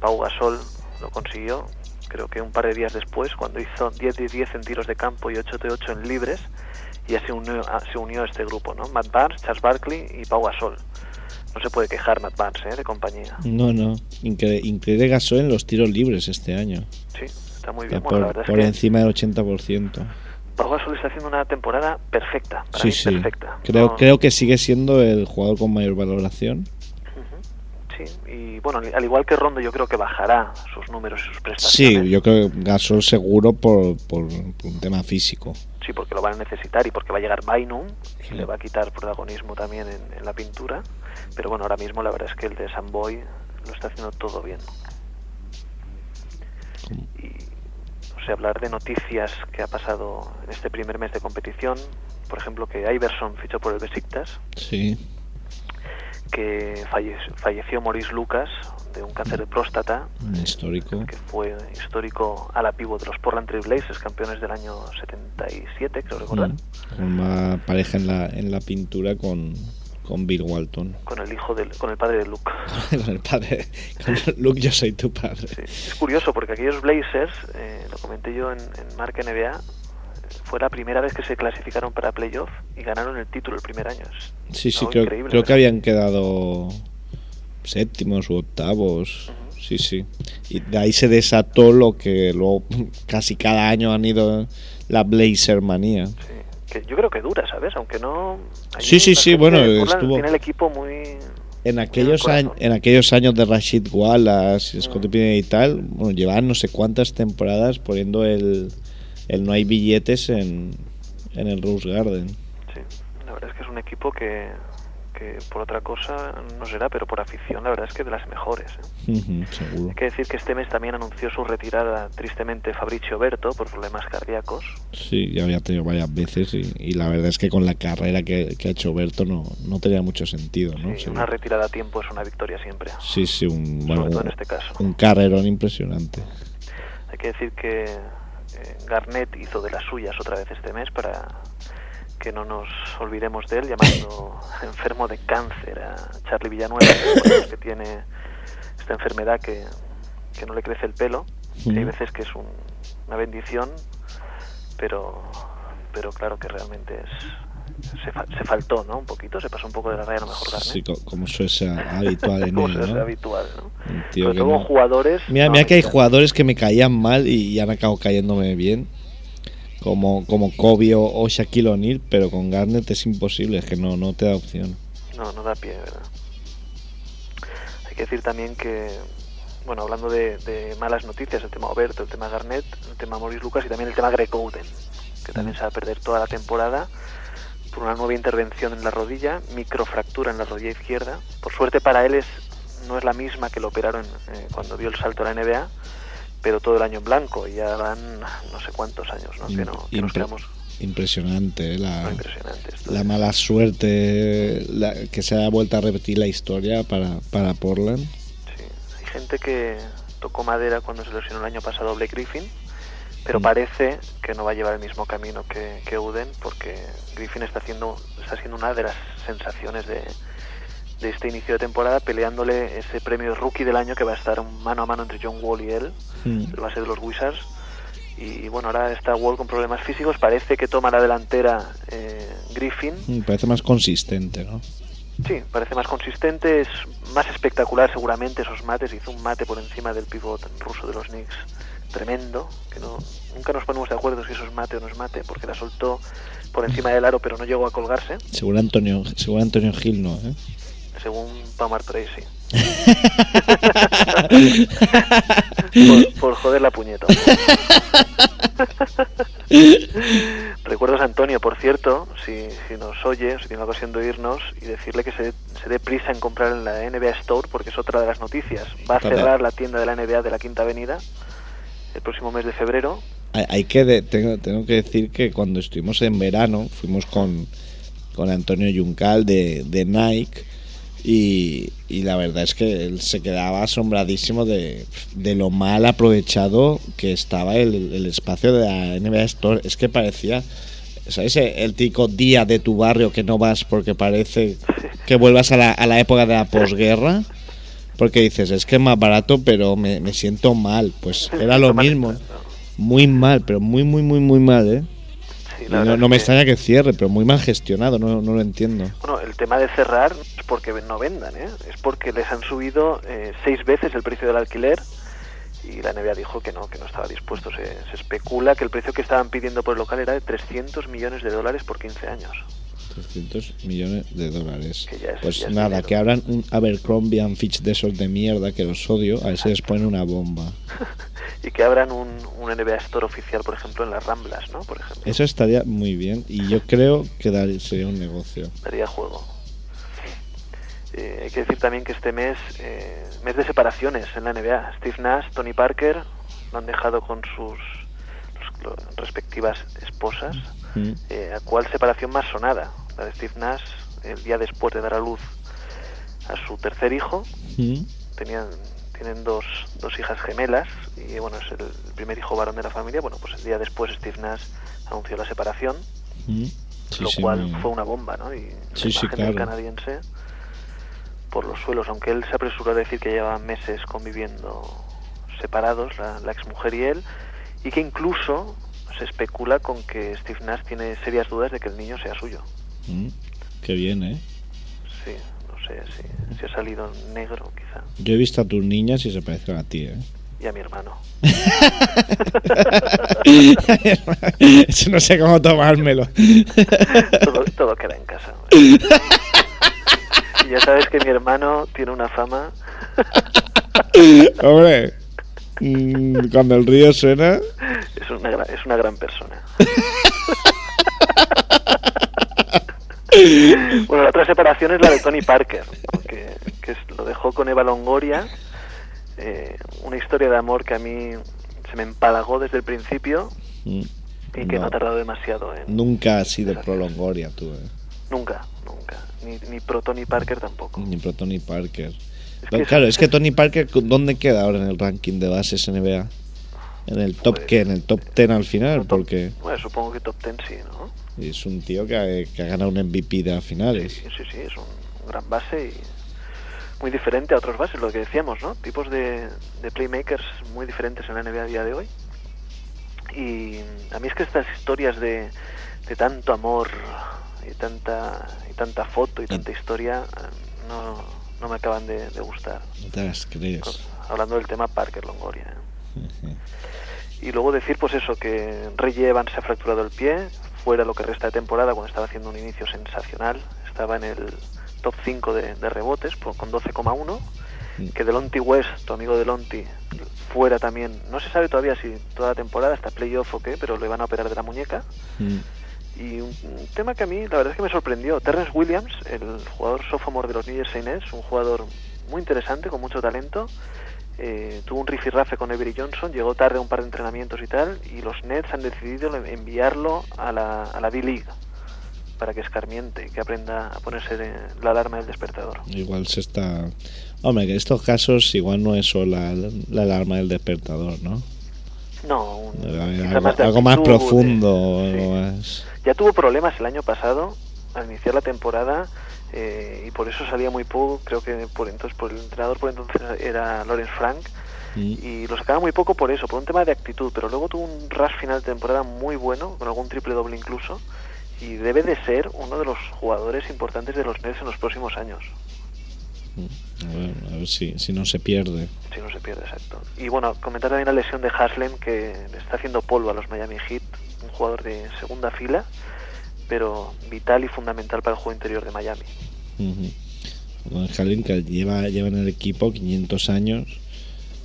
Pau Gasol lo consiguió, creo que un par de días después, cuando hizo 10 de 10 en tiros de campo y 8 de 8 en libres, y ya se unió, a, se unió a este grupo, ¿no? Matt Barnes, Charles Barkley y Pau Gasol. No se puede quejar Matt Barnes, ¿eh? De compañía. no, no. Incre- Increíble Gasol en los tiros libres este año. Sí, está muy Está bien. Bueno, la por encima del 80%. Pau Gasol está haciendo una temporada perfecta. Para Sí, mí, sí. perfecta. Creo, No- creo que sigue siendo el jugador con mayor valoración. Sí, y bueno, al igual que Rondo, yo creo que bajará sus números y sus prestaciones. Sí, yo creo que Gasol seguro por, por- por un tema físico. Sí, porque lo van a necesitar y porque va a llegar Bynum y le va a quitar protagonismo también en, en la pintura. Pero bueno, ahora mismo la verdad es que el de Samboy lo está haciendo todo bien. Y, sé, hablar de noticias que ha pasado en este primer mes de competición. Por ejemplo, que Iverson fichó por el Besiktas, Sí. que falle- falleció Maurice Lucas de un cáncer de próstata, Un histórico. que fue histórico a la pivot de los Portland Trail Blazers, campeones del año 77, creo recordar. Mm. Una pareja en la, en la pintura con, con Bill Walton. con el hijo del, con el padre de Luke. con el padre. Con Luke, yo soy tu padre. Es curioso porque aquellos Blazers, eh, lo comenté yo en, en Marca NBA, eh, fue la primera vez que se clasificaron para playoff y ganaron el título el primer año. Es Sí, sí, creo, que habían quedado séptimos u octavos. Sí, sí. Y de ahí se desató lo que luego casi cada año han ido la Blazer manía. Que yo creo que dura, ¿sabes? Aunque no... Sí, sí, sí, bueno, estuvo- Tiene el equipo muy... En aquellos, años, en aquellos años de Rashid Wallace, Scottie Pippen y tal, bueno, llevaban no sé cuántas temporadas poniendo el, el no hay billetes en, en el Rose Garden. Sí, la verdad es que es un equipo que, que por otra cosa no será, pero por afición la verdad es que de las mejores. ¿eh? Seguro. Hay que decir que este mes también anunció su retirada tristemente Fabricio Berto por problemas cardíacos. Sí, ya había tenido varias veces y, y la verdad es que con la carrera que, que ha hecho Berto no, no tenía mucho sentido, ¿no? Sí, una retirada a tiempo es una victoria siempre. sí, sí, un, Sobre bueno, todo en este caso. un carrerón impresionante. Hay que decir que eh, Garnett hizo de las suyas otra vez este mes para que no nos olvidemos de él, llamando enfermo de cáncer a Charlie Villanueva, que tiene esta enfermedad que, que no le crece el pelo. que hay veces que es un- una bendición, pero, pero claro que realmente es, se, fa- se faltó, ¿no? Un poquito, se pasó un poco de la raya a lo mejor Garnett. Sí, co- como suele ser habitual en él, ¿no? habitual, ¿no? Todo no- jugadores. Mira, no, mira que hay jugadores que me caían mal y, y han acabado cayéndome bien. Como, como Kobe o, Shaquille O'Neal, pero con Garnett es imposible, es que no, no te da opción. No, no da pie, ¿verdad? Hay que decir también que, bueno, hablando de, de malas noticias, el tema Oberto, el tema Garnett, el tema Maurice Lucas y también el tema Greg Oden, que también se va a perder toda la temporada por una nueva intervención en la rodilla, microfractura en la rodilla izquierda. Por suerte para él es, no es la misma que lo operaron eh, cuando dio el salto a la NBA, pero todo el año en blanco, y ya van no sé cuántos años, ¿no? Que, no, que nos quedamos impresionante, ¿eh? la, impresionante. la mala suerte la- que se ha vuelto a repetir la historia para, para Portland. Hay gente que tocó madera cuando se lesionó el año pasado Blake Griffin, pero Mm. parece que no va a llevar el mismo camino que, que Uden, porque Griffin está haciendo está siendo una de las sensaciones de, de este inicio de temporada, peleándole ese premio rookie del año que va a estar mano a mano entre John Wall y él, Mm. el base de los Wizards. Y bueno, ahora está Wall con problemas físicos, parece que toma la delantera eh, Griffin, Mm, Parece más consistente, ¿no? Sí, parece más consistente, es más espectacular seguramente esos mates. Hizo un mate por encima del pivot ruso de los Knicks, tremendo, que no, nunca nos ponemos de acuerdo si eso es mate o no es mate, porque la soltó por encima del aro pero no llegó a colgarse, Según Antonio, según Antonio Gil, no, ¿eh? Según Pamar Tracy. por, por joder la puñeta. Recuerdos a Antonio, por cierto, si, si nos oye, si tiene la ocasión de oírnos, y decirle que se, se dé prisa en comprar en la NBA Store, porque es otra de las noticias. Va a cerrar la tienda de la NBA de la Quinta Avenida el próximo mes de febrero. Hay, que de- tengo, tengo que decir que cuando estuvimos en verano fuimos con, con Antonio Juncal de, de Nike y, y la verdad es que él se quedaba asombradísimo de, de lo mal aprovechado que estaba el, el espacio de la NBA Store. Es que parecía, ¿sabes? El típico día de tu barrio que no vas porque parece que vuelvas a la, a la época de la posguerra. Porque dices, es que es más barato, pero me, me siento mal. Pues era lo mismo. Muy mal, pero muy, muy, muy, muy mal, ¿eh? Sí, Y la no, me que- extraña que cierre, pero muy mal gestionado, no, no lo entiendo. Bueno, el tema de cerrar es porque no vendan, ¿eh? es porque les han subido eh, seis veces el precio del alquiler y la NBA dijo que no, que no estaba dispuesto. Se, se especula que el precio que estaban pidiendo por el local era de 300 millones de dólares por 15 años. 300 millones de dólares. Que ya es- Pues ya nada, que abran un Abercrombie and Fitch de esos de mierda que los odio, a si les ponen una bomba. Y que abran un, un NBA Store oficial, por ejemplo, en las Ramblas, ¿no? Por ejemplo, Eso estaría muy bien y yo creo que dar- sería un negocio. daría juego. Eh, hay que decir también que este mes, eh, mes de separaciones en la NBA. Steve Nash, Tony Parker lo han dejado con sus los- respectivas esposas. Mm. Eh, ¿A cuál separación más sonada? La de Steve Nash, el día después de dar a luz a su tercer hijo. Tenían, tienen dos, dos hijas gemelas y bueno, es el, primer hijo varón de la familia. Bueno, pues el día después Steve Nash anunció la separación. Sí, lo cual me- fue una bomba, ¿no? Y la imagen del claro. canadiense por los suelos, aunque él se apresuró a decir que llevaban meses conviviendo separados, la, la exmujer y él, y que incluso se especula con que Steve Nash tiene serias dudas de que el niño sea suyo. Mm. Qué bien, ¿eh? Sí, no sé si, ha salido negro quizá. Yo he visto a tus niñas y se parecen a ti, ¿eh? Y a mi hermano. Eso no sé cómo tomármelo. todo, todo queda en casa. Y ya sabes que mi hermano tiene una fama. Hombre, mm, cuando el río suena, Es una, es una gran persona. Bueno, la otra separación es la de Tony Parker, que, lo dejó con Eva Longoria. eh, una historia de amor que a mí se me empalagó desde el principio mm, y que no, No. ha tardado demasiado en. nunca has sido pro Longoria tú, ¿eh? Nunca, nunca. Ni, ni pro Tony Parker tampoco. Ni pro Tony Parker. Es que claro, es que Tony Parker, ¿dónde queda ahora en el ranking de bases NBA? ¿En el top Pues- qué? ¿En el top 10 al final? Porque Bueno, supongo que top ten sí, ¿no? Es un tío que ha, que ha ganado un MVP de finales. Sí, sí, sí, es un, un gran base y muy diferente a otros bases, lo que decíamos, ¿no? Tipos de, de playmakers muy diferentes en la NBA a día de hoy. Y a mí es que estas historias de, de tanto amor y tanta y tanta foto y tanta historia eh, no, no me acaban de, de gustar. No te las crees. Hablando del tema Parker Longoria. ¿eh? Y luego decir, pues eso, que Reggie Evans se ha fracturado el pie, fuera lo que resta de temporada, cuando estaba haciendo un inicio sensacional. Estaba en el top 5 de, de rebotes por- con 12,1. Que Delonte West, tu amigo Delonte, fuera también. No se sabe todavía si toda la temporada, hasta playoff o qué, pero le van a operar de la muñeca. Mm. Y un, un tema que a mí, la verdad es que me sorprendió. Terrence Williams, el jugador sophomore de los New Jersey Nets, un jugador muy interesante, con mucho talento. Eh, tuvo un rifirrafe con Avery Johnson, llegó tarde a un par de entrenamientos y tal, y los Nets han decidido enviarlo a la, a la D-League para que escarmiente, que aprenda a ponerse de- la alarma del despertador. Igual se está... Hombre, que en estos casos igual no es solo la, la alarma del despertador, ¿no? No, un- algo, más de algo más actitud, de- profundo. sí. algo más- Ya tuvo problemas el año pasado al iniciar la temporada eh, y por eso salía muy poco. Creo que por entonces por el entrenador por entonces era Lawrence Frank Mm. y lo sacaba muy poco por eso, por un tema de actitud. Pero luego tuvo un rush final de temporada muy bueno, con algún triple doble incluso, y debe de ser uno de los jugadores importantes de los Nets en los próximos años. A ver, a ver si, si no se pierde. Si no se pierde, exacto. Y bueno, comentar también la lesión de Haslem, que le está haciendo polvo a los Miami Heat, un jugador de segunda fila, pero vital y fundamental para el juego interior de Miami. Ujú. Bueno, Hallen que lleva, lleva en el equipo 500 años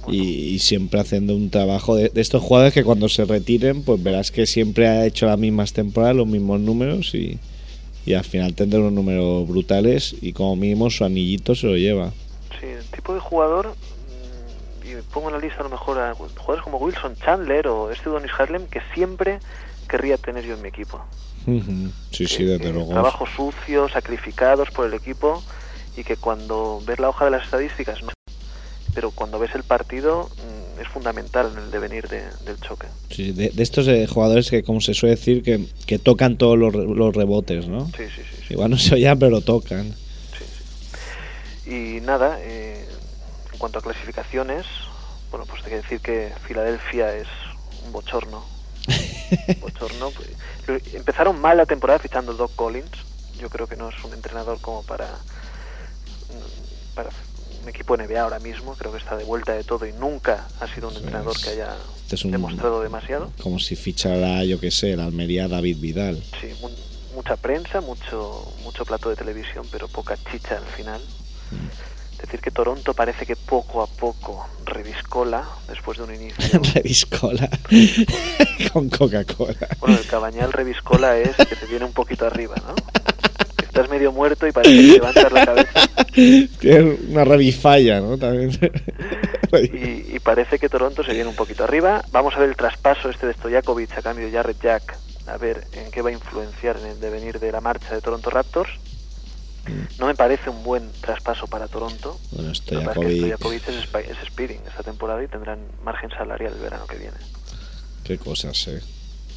y, y siempre haciendo un trabajo de, de estos jugadores que cuando se retiren, pues verás que siempre ha hecho las mismas temporadas, los mismos números y, y al final tendrá unos números brutales y como mínimo su anillito se lo lleva. Sí, el tipo de jugador, mm, y pongo en la lista a lo mejor a jugadores como Wilson Chandler o este Donis Haslem, que siempre querría tener yo en mi equipo. Ujú. Sí, sí, desde luego. Trabajo sucio, sacrificados por el equipo y que cuando ves la hoja de las estadísticas, no. Pero cuando ves el partido mm, es fundamental en el devenir de- del choque. Sí, de, de estos eh, jugadores que, como se suele decir, que, que tocan todos los, re- los rebotes, ¿no? Sí, sí, sí. sí. Igual no se oye, pero tocan. Y nada, eh, en cuanto a clasificaciones, bueno, pues hay que decir que Filadelfia es un bochorno. Un bochorno. pues, Empezaron mal la temporada fichando Doc Collins. Yo creo que no es un entrenador como para, mm, para un equipo NBA ahora mismo. Creo que está de vuelta de todo y nunca ha sido un entrenador que haya Este es un- demostrado demasiado. Como si fichara, yo que sé, la Almería David Vidal. Sí, mu- mucha prensa, mucho, mucho plato de televisión, pero poca chicha al final. Decir que Toronto parece que poco a poco reviscola después de un inicio. Reviscola. Con Coca-Cola. Bueno, el cabañal reviscola es que te viene un poquito arriba, ¿no? Estás medio muerto y parece que levantas la cabeza. Tiene una revifalla, ¿no? También. Y, y parece que Toronto se viene un poquito arriba. Vamos a ver el traspaso este de Stojakovic a cambio de Jarrett Jack. A ver en qué va a influenciar en el devenir de la marcha de Toronto Raptors. No me parece un buen traspaso para Toronto. Bueno, es Stojakovic, es, spi- es speeding esta temporada y tendrán margen salarial el verano que viene. qué cosas, eh.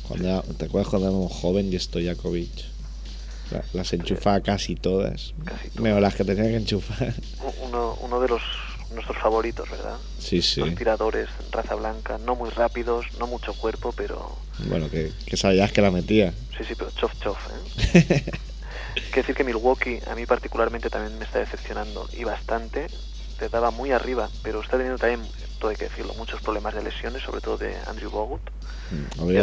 Cuando era- ¿Te acuerdas cuando éramos joven y Stojakovic? La- las enchufaba casi todas. Menos las que tenía que enchufar. Uno, uno de los nuestros favoritos, ¿verdad? Sí, sí. Los tiradores, raza blanca, no muy rápidos, no mucho cuerpo, pero Bueno, que, que sabías que la metía. sí, sí, pero chof chof. ¿eh? que decir que Milwaukee a mí particularmente también me está decepcionando y bastante. Te daba muy arriba, pero está teniendo también, todo hay que decirlo, muchos problemas de lesiones, sobre todo de Andrew Bogut.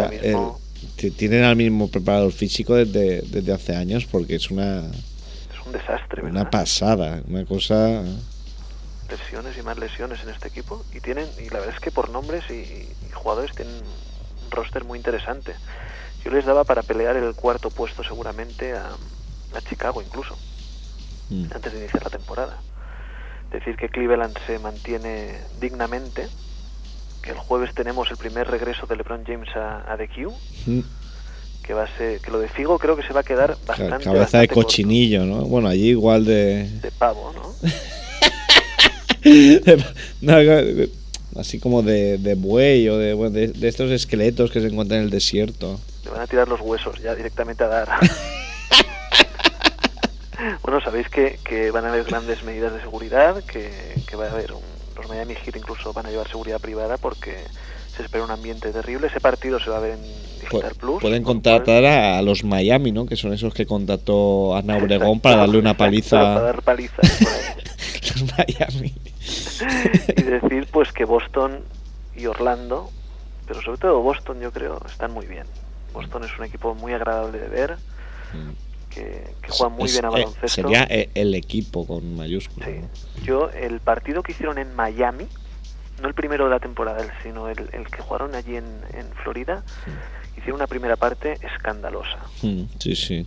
Mismo- el- ti- tienen al mismo preparador físico desde, desde hace años porque es una, Es un desastre, ¿verdad? una pasada, una cosa... lesiones y más lesiones en este equipo y tienen y la verdad es que por nombres y, y jugadores tienen un roster muy interesante yo les daba para pelear el cuarto puesto seguramente a, a Chicago incluso Mm. antes de iniciar la temporada decir que Cleveland se mantiene dignamente que el jueves tenemos el primer regreso de LeBron James a, a The Q Mm. que va a ser que lo de Figo creo que se va a quedar bastante Cabeza de corto. cochinillo, ¿no? Bueno, allí igual de... de pavo ¿no? Así como de, de buey o de, de, de estos esqueletos que se encuentran en el desierto. Le van a tirar los huesos ya directamente a dar. bueno, sabéis que, que van a haber grandes medidas de seguridad, que, que va a haber un- los Miami Heat incluso van a llevar seguridad privada porque se espera un ambiente terrible. Ese partido se va a ver en Digital Plus. Pueden contratar a, a los Miami, ¿no? Que son esos que contrató Ana Obregón para darle una paliza Para dar ahí. los Miami. y decir pues que Boston y Orlando, pero sobre todo Boston yo creo, están muy bien. Boston es un equipo muy agradable de ver, que, que juega muy Es- bien a eh, baloncesto. sería eh, el equipo con mayúsculas. ¿no? Yo, el partido que hicieron en Miami, no el primero de la temporada, sino el, el que jugaron allí en, en Florida, hicieron una primera parte escandalosa. Mm, Sí, sí.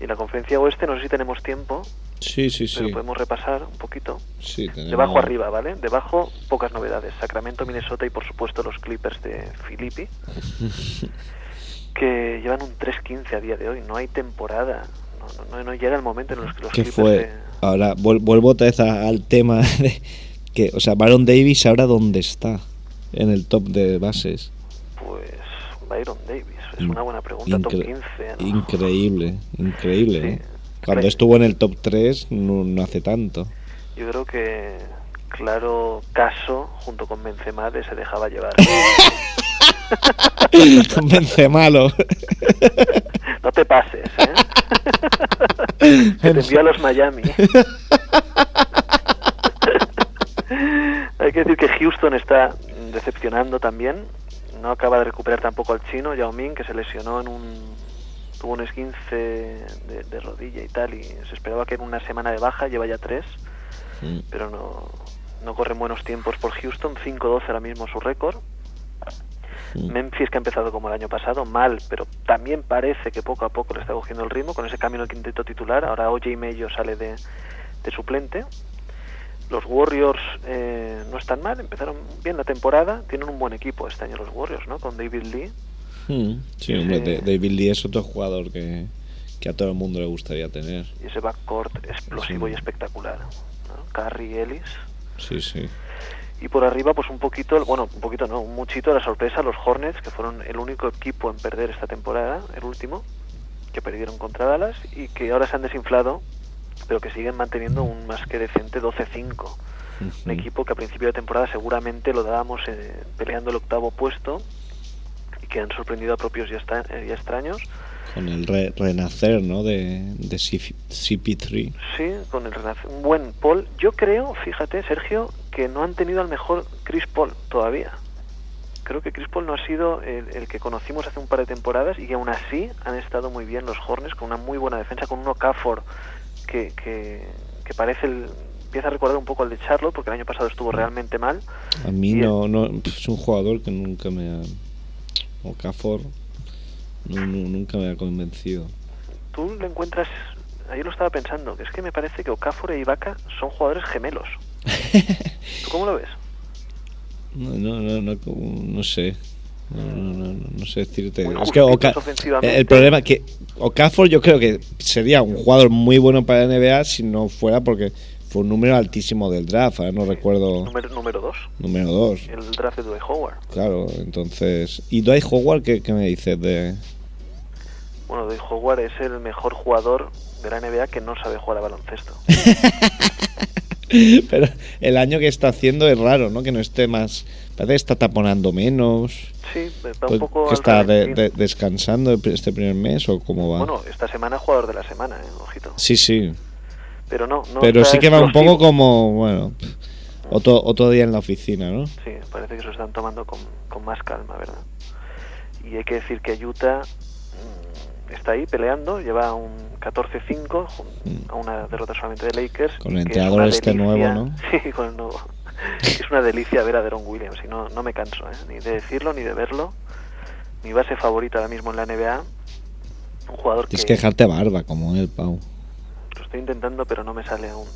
Y en la conferencia oeste, no sé si tenemos tiempo, Sí, sí, pero sí. podemos repasar un poquito. Sí, tenemos- Debajo arriba, ¿vale? Debajo pocas novedades. Sacramento, Minnesota y por supuesto los Clippers de Filippi, que llevan un 3-15 a día de hoy. No hay temporada. No, no, no- llega el momento en los que los ¿Qué fue? de- Ahora vuel- vuelvo otra vez al tema de que, o sea, Baron Davis ahora dónde está. en el top de bases? Pues Byron Davis, es una buena pregunta, top Incre- 15. ¿no? Increíble, increíble. Sí. ¿eh? Cuando estuvo en el top 3 no, no hace tanto. Yo creo que, claro, Caso, junto con Benzema, de se dejaba llevar. Malo. No te pases, ¿eh? que te envía a los Miami. Hay que decir que Houston está decepcionando también. No acaba de recuperar tampoco al chino, Yao Ming, que se lesionó en un... Tuvo un esguince de, de rodilla y tal, y se esperaba que en una semana de baja, lleva ya tres, pero no, no corren buenos tiempos por Houston, 5-12 ahora mismo su récord. Memphis que ha empezado como el año pasado, mal, pero también parece que poco a poco le está cogiendo el ritmo con ese cambio en el quinteto titular. Ahora OJ Mayo sale de, de suplente. Los Warriors eh, no están mal, empezaron bien la temporada, tienen un buen equipo este año los Warriors, ¿no? Con David Lee. Mm, Sí, hombre, David Lee es otro jugador que, que a todo el mundo le gustaría tener. y ese backcourt explosivo Sí. y espectacular. ¿no? Curry, Ellis. Sí, sí. Y por arriba, pues un poquito, bueno, un poquito no, un muchito la sorpresa, los Hornets, que fueron el único equipo en perder esta temporada, el último, que perdieron contra Dallas y que ahora se han desinflado, pero que siguen manteniendo un más que decente 12-5. Un equipo que a principio de temporada seguramente lo dábamos eh, peleando el octavo puesto y que han sorprendido a propios y, extra- y extraños. Con el re- renacer, ¿no? De, de CP- CP3. Sí, con el renac- un buen Paul. Yo creo, fíjate, Sergio, que no han tenido al mejor Chris Paul todavía. Creo que Chris Paul no ha sido el, el que conocimos hace un par de temporadas y que aún así han estado muy bien los Hornets con una muy buena defensa, con un Okafor que, que, que parece el, empieza a recordar un poco al de Charlotte porque el año pasado estuvo realmente mal. A mí Y- no, no es un jugador que nunca me ha Okafor no, no- nunca me ha convencido. Tú le encuentras, ayer lo estaba pensando, que es que me parece que Okafor e Ibaka son jugadores gemelos. ¿Tú cómo lo ves? No, no, no, no, no sé. No, no, no, sé decirte. Muy Es que ofensivamente. el problema es que Okafor yo creo que sería un jugador muy bueno para la NBA si no fuera porque fue un número altísimo del draft. Ahora no recuerdo. Número, número dos, Número 2. el draft de Dwight Howard. Claro, entonces. ¿Y Dwight Howard qué, qué me dices de.? Bueno, Dwight Howard es el mejor jugador de la NBA que no sabe jugar a baloncesto. Pero el año que está haciendo es raro, ¿no? Que no esté más. Parece que está taponando menos. Sí, está Pues, un poco... que está de- ralentí. de- descansando este primer mes o cómo va. Bueno, esta semana jugador de la semana, ¿eh? ojito. sí, sí. Pero no, no Pero sí que va un poco como, bueno, otro, otro día en la oficina, ¿no? Sí, parece que se lo están tomando con, con más calma, ¿verdad? Y hay que decir que Utah está ahí peleando, lleva un 14-5 jun- a una derrota solamente de Lakers. Mm. Con el que es entrenador este nuevo, ¿no? Sí, con el nuevo. es una delicia ver a Deron Williams y no, no me canso, ¿eh? ni de decirlo ni de verlo. Mi base favorita ahora mismo en la NBA, un jugador que Tienes que dejarte barba como él, Pau. lo estoy intentando pero no me sale aún.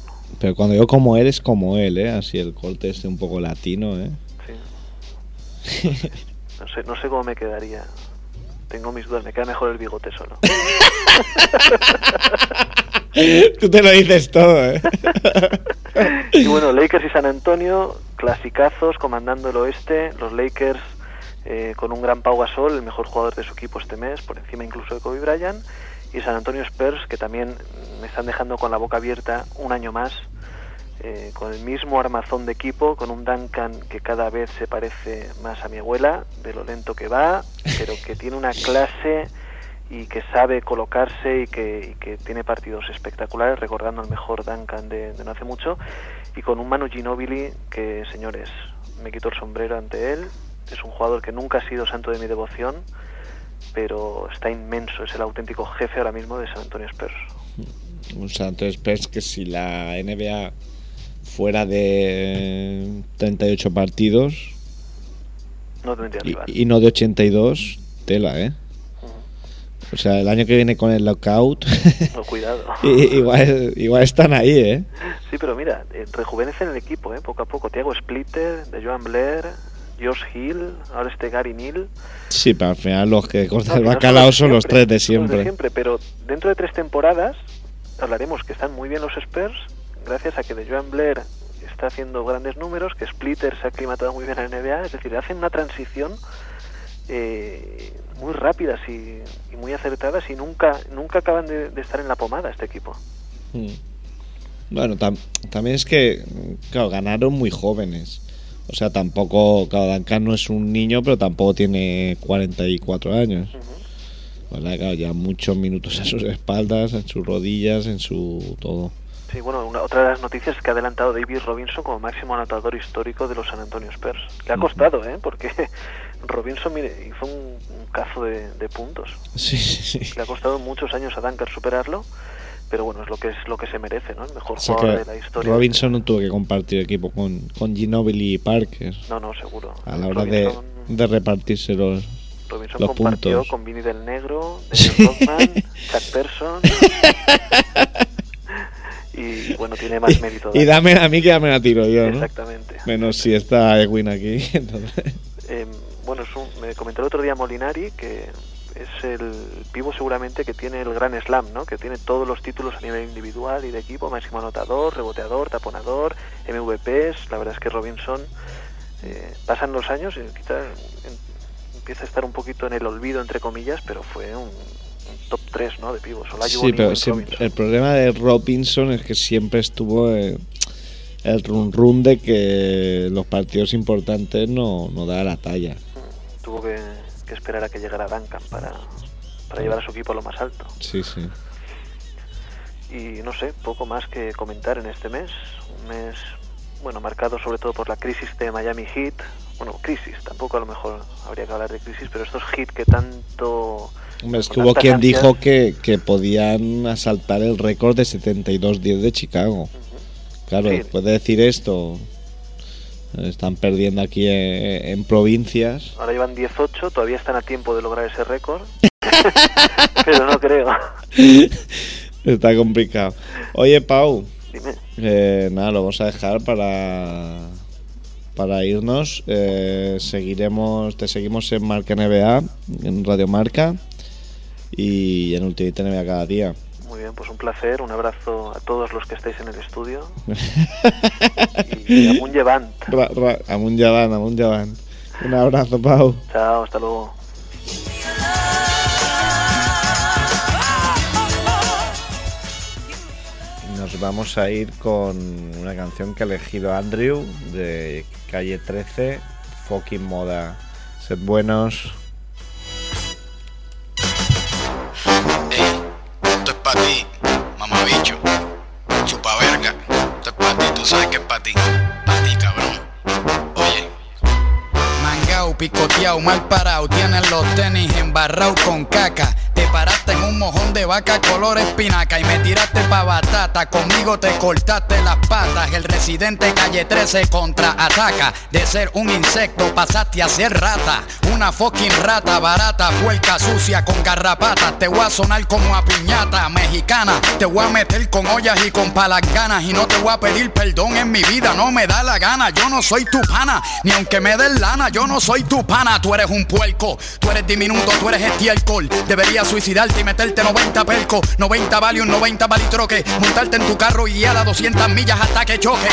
Pero cuando yo como él es como él, ¿eh? Así el corte este un poco latino, ¿eh? Sí. No sé, no sé cómo me quedaría. Tengo mis dudas, me queda mejor el bigote solo. Tú te lo dices todo, ¿eh? y bueno, Lakers y San Antonio, clasicazos, comandando el oeste. Los Lakers eh, con un gran Pau Gasol, el mejor jugador de su equipo este mes, por encima incluso de Kobe Bryant. Y San Antonio Spurs, que también me están dejando con la boca abierta un año más, eh, con el mismo armazón de equipo, con un Duncan que cada vez se parece más a mi abuela, de lo lento que va, pero que tiene una clase y que sabe colocarse y que, y que tiene partidos espectaculares, recordando el mejor Duncan de, de no hace mucho, y con un Manu Ginobili que, señores, me quito el sombrero ante él, es un jugador que nunca ha sido santo de mi devoción, pero está inmenso, es el auténtico jefe ahora mismo de San Antonio Spurs. O sea, entonces ves que si la NBA fuera de 38 partidos No tendría y, rival. y no de 82, tela, ¿eh? O sea, el año que viene con el lockout, No, cuidado. i- igual, igual están ahí, ¿eh? Sí, pero mira, eh, rejuvenecen el equipo, ¿eh? poco a poco. Tiago Splitter, de Joan Blair, Josh Hill, ahora este Gary Neal. Sí, pero al final los que cortan el no bacalao los son los tres de los siempre. siempre, pero dentro de tres temporadas hablaremos que están muy bien los Spurs, gracias a que de Joan Blair está haciendo grandes números, que Splitter se ha aclimatado muy bien a la NBA, es decir, hacen una transición eh, muy rápidas y, y muy acertadas y nunca nunca acaban de, de estar en la pomada este equipo. Mm. Bueno, tam- también es que, claro, ganaron muy jóvenes. O sea, tampoco, claro, Duncan no es un niño, pero tampoco tiene 44 años. O sea, claro, ya muchos minutos en sus espaldas, en sus rodillas, en su todo. Sí, bueno, una, otra de las noticias es que ha adelantado David Robinson como máximo anotador histórico de los San Antonio Spurs. Le ha costado, ¿eh? Porque Robinson mire, hizo un, un cazo de, de puntos. Sí, sí, sí. Le ha costado muchos años a Duncan superarlo, pero bueno, es lo que es lo que se merece, ¿no? El mejor O sea jugador de la historia. Robinson no tuvo que compartir equipo con, con Ginobili y Parker No, no, seguro. a la hora de, Robinson, de repartirse los, Robinson los compartió puntos. con Vinny del Negro, Daniel Rodman, Chuck Person. y bueno, tiene más mérito. Y dame a mí que dame la tiro yo, ¿no? Exactamente. Menos si está Edwin aquí. entonces- Eh, bueno, es un- me comentó el otro día Molinari que es el pivo seguramente que tiene el gran slam, ¿no? Que tiene todos los títulos a nivel individual y de equipo, máximo anotador, reboteador, taponador, MVPs. La verdad es que Robinson eh, pasan los años y quizá en- empieza a estar un poquito en el olvido entre comillas, pero fue un top 3, ¿no? De pivos. Olajuwon Sí, pero siempre- el problema de Robinson es que siempre estuvo eh, el run run de que los partidos importantes no, no da la talla. tuvo que, que esperar a que llegara Duncan para, para llevar a su equipo a lo más alto. Sí, sí. Y no sé, poco más que comentar en este mes. Un mes, bueno, marcado sobre todo por la crisis de Miami Heat. Bueno, crisis, tampoco a lo mejor habría que hablar de crisis, pero estos Heat que tanto... Hombre, es que hubo quien dijo que, que podían asaltar el récord de 72-10 de Chicago. Claro, Sí. después de decir esto, están perdiendo aquí en, en provincias. Ahora llevan 18, todavía están a tiempo de lograr ese récord. pero no creo. Está complicado. Oye, Pau, Dime. eh, nada, lo vamos a dejar para para irnos. Eh, seguiremos, te seguimos en Marca NBA, en Radio Marca y en Ultimate NBA cada día. Muy bien, pues un placer. Un abrazo a todos los que estáis en el estudio. y amun llevant. Ra, ra, amunt llevant, amunt llevant. Un abrazo, Pau. Chao, hasta luego. Nos vamos a ir con una canción que ha elegido Andrew de Calle 13, Fucking Moda. Sed buenos. Mal parado. Tienes los tenis embarrados con caca. Te paraste en un mojón de vaca color espinaca y me tiraste pa' batata. Conmigo te cortaste las patas. El residente calle 13 contraataca. De ser un insecto pasaste a ser rata. Una fucking rata barata, puerca sucia con garrapatas. Te voy a sonar como a piñata mexicana. Te voy a meter con ollas y con ganas Y no te voy a pedir perdón en mi vida, no me da la gana. Yo no soy tu pana, ni aunque me den lana, yo no soy tu pana. Tú eres un puerco, tú eres diminuto, tú eres estiércol. Deberías suicidarte y meterte 90 pelco, 90 valium, 90 balitroque. Montarte en tu carro y guiar a 200 millas hasta que choque.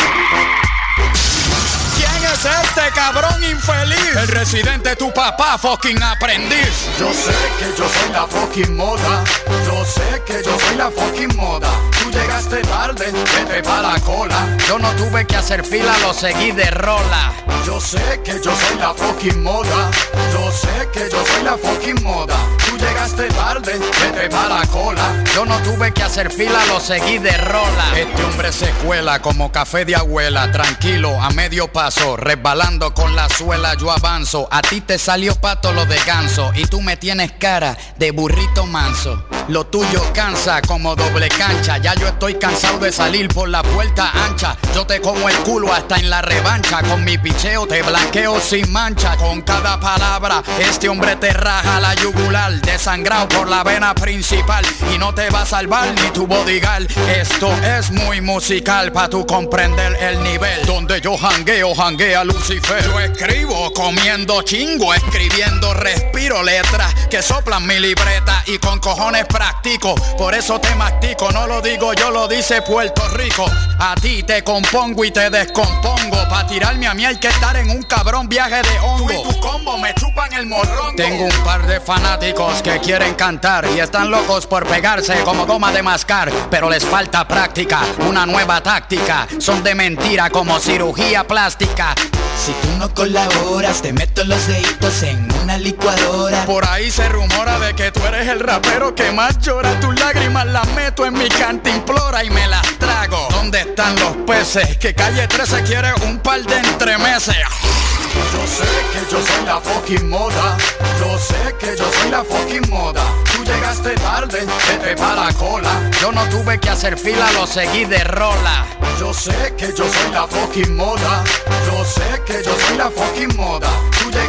¿Quién es este cabrón infeliz? El residente, tu papá, fucking aprendiz. Yo sé que yo soy la fucking moda. Yo sé que yo soy la fucking moda. Tú llegaste tarde, vete pa' la cola. Yo no tuve que hacer fila, lo seguí de rola. Yo sé que yo soy la fucking moda. Yo sé que yo soy la fucking moda. Llegaste tarde, vete pa' la cola. Yo no tuve que hacer fila, lo seguí de rola. Este hombre se cuela como café de abuela, tranquilo, a medio paso, resbalando con la suela, yo avanzo. A ti te salió pato lo de ganso y tú me tienes cara de burrito manso. Lo tuyo cansa como doble cancha. Ya yo estoy cansado de salir por la puerta ancha. Yo te como el culo hasta en la revancha. Con mi picheo te blanqueo sin mancha. Con cada palabra, este hombre te raja la yugular. Desangrado por la vena principal. Y no te va a salvar ni tu bodyguard. Esto es muy musical para tu comprender el nivel. Donde yo jangueo, janguea Lucifer. Yo escribo comiendo chingo, escribiendo respiro letras que soplan mi libreta. Y con cojones practico, por eso te mastico, no lo digo yo, lo dice Puerto Rico. A ti te compongo y te descompongo, pa' tirarme a mí hay que estar en un cabrón viaje de hongo. Tú y tu combo me chupan el morrón. Tengo un par de fanáticos que quieren cantar y están locos por pegarse como goma de mascar, pero les falta práctica, una nueva táctica, son de mentira como cirugía plástica. Si tú no colaboras, te meto los deditos en una licuadora. Por ahí se rumora de que tú eres el rapero que más llora. Tus lágrimas las meto en mi cantimplora y me las trago. ¿Dónde están los peces? Que calle 13 quiere un par de entremeses. Yo sé que yo soy la fucking moda. Yo sé que yo soy la fucking moda. Tú llegaste tarde, vete para la cola. Yo no tuve que hacer fila, lo seguí de rola. Yo sé que yo soy la fucking moda. Yo sé que yo soy la fucking moda.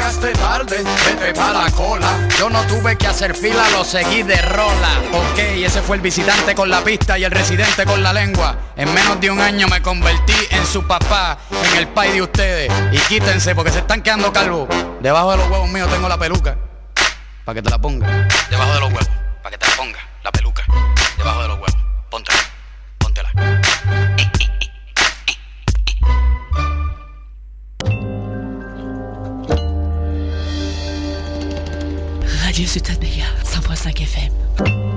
Llegaste tarde, vete para la cola. Yo no tuve que hacer fila, lo seguí de rola. Ok, ese fue el visitante con la pista y el residente con la lengua. En menos de un año me convertí en su papá, en el pai de ustedes. Y quítense porque se están quedando calvos. Debajo de los huevos míos tengo la peluca. Para que te la ponga. Debajo de los huevos. Para que te la ponga. La peluca. Debajo de los huevos. Póntela. Póntela. Radio Ciutat Bella, 100.5 FM.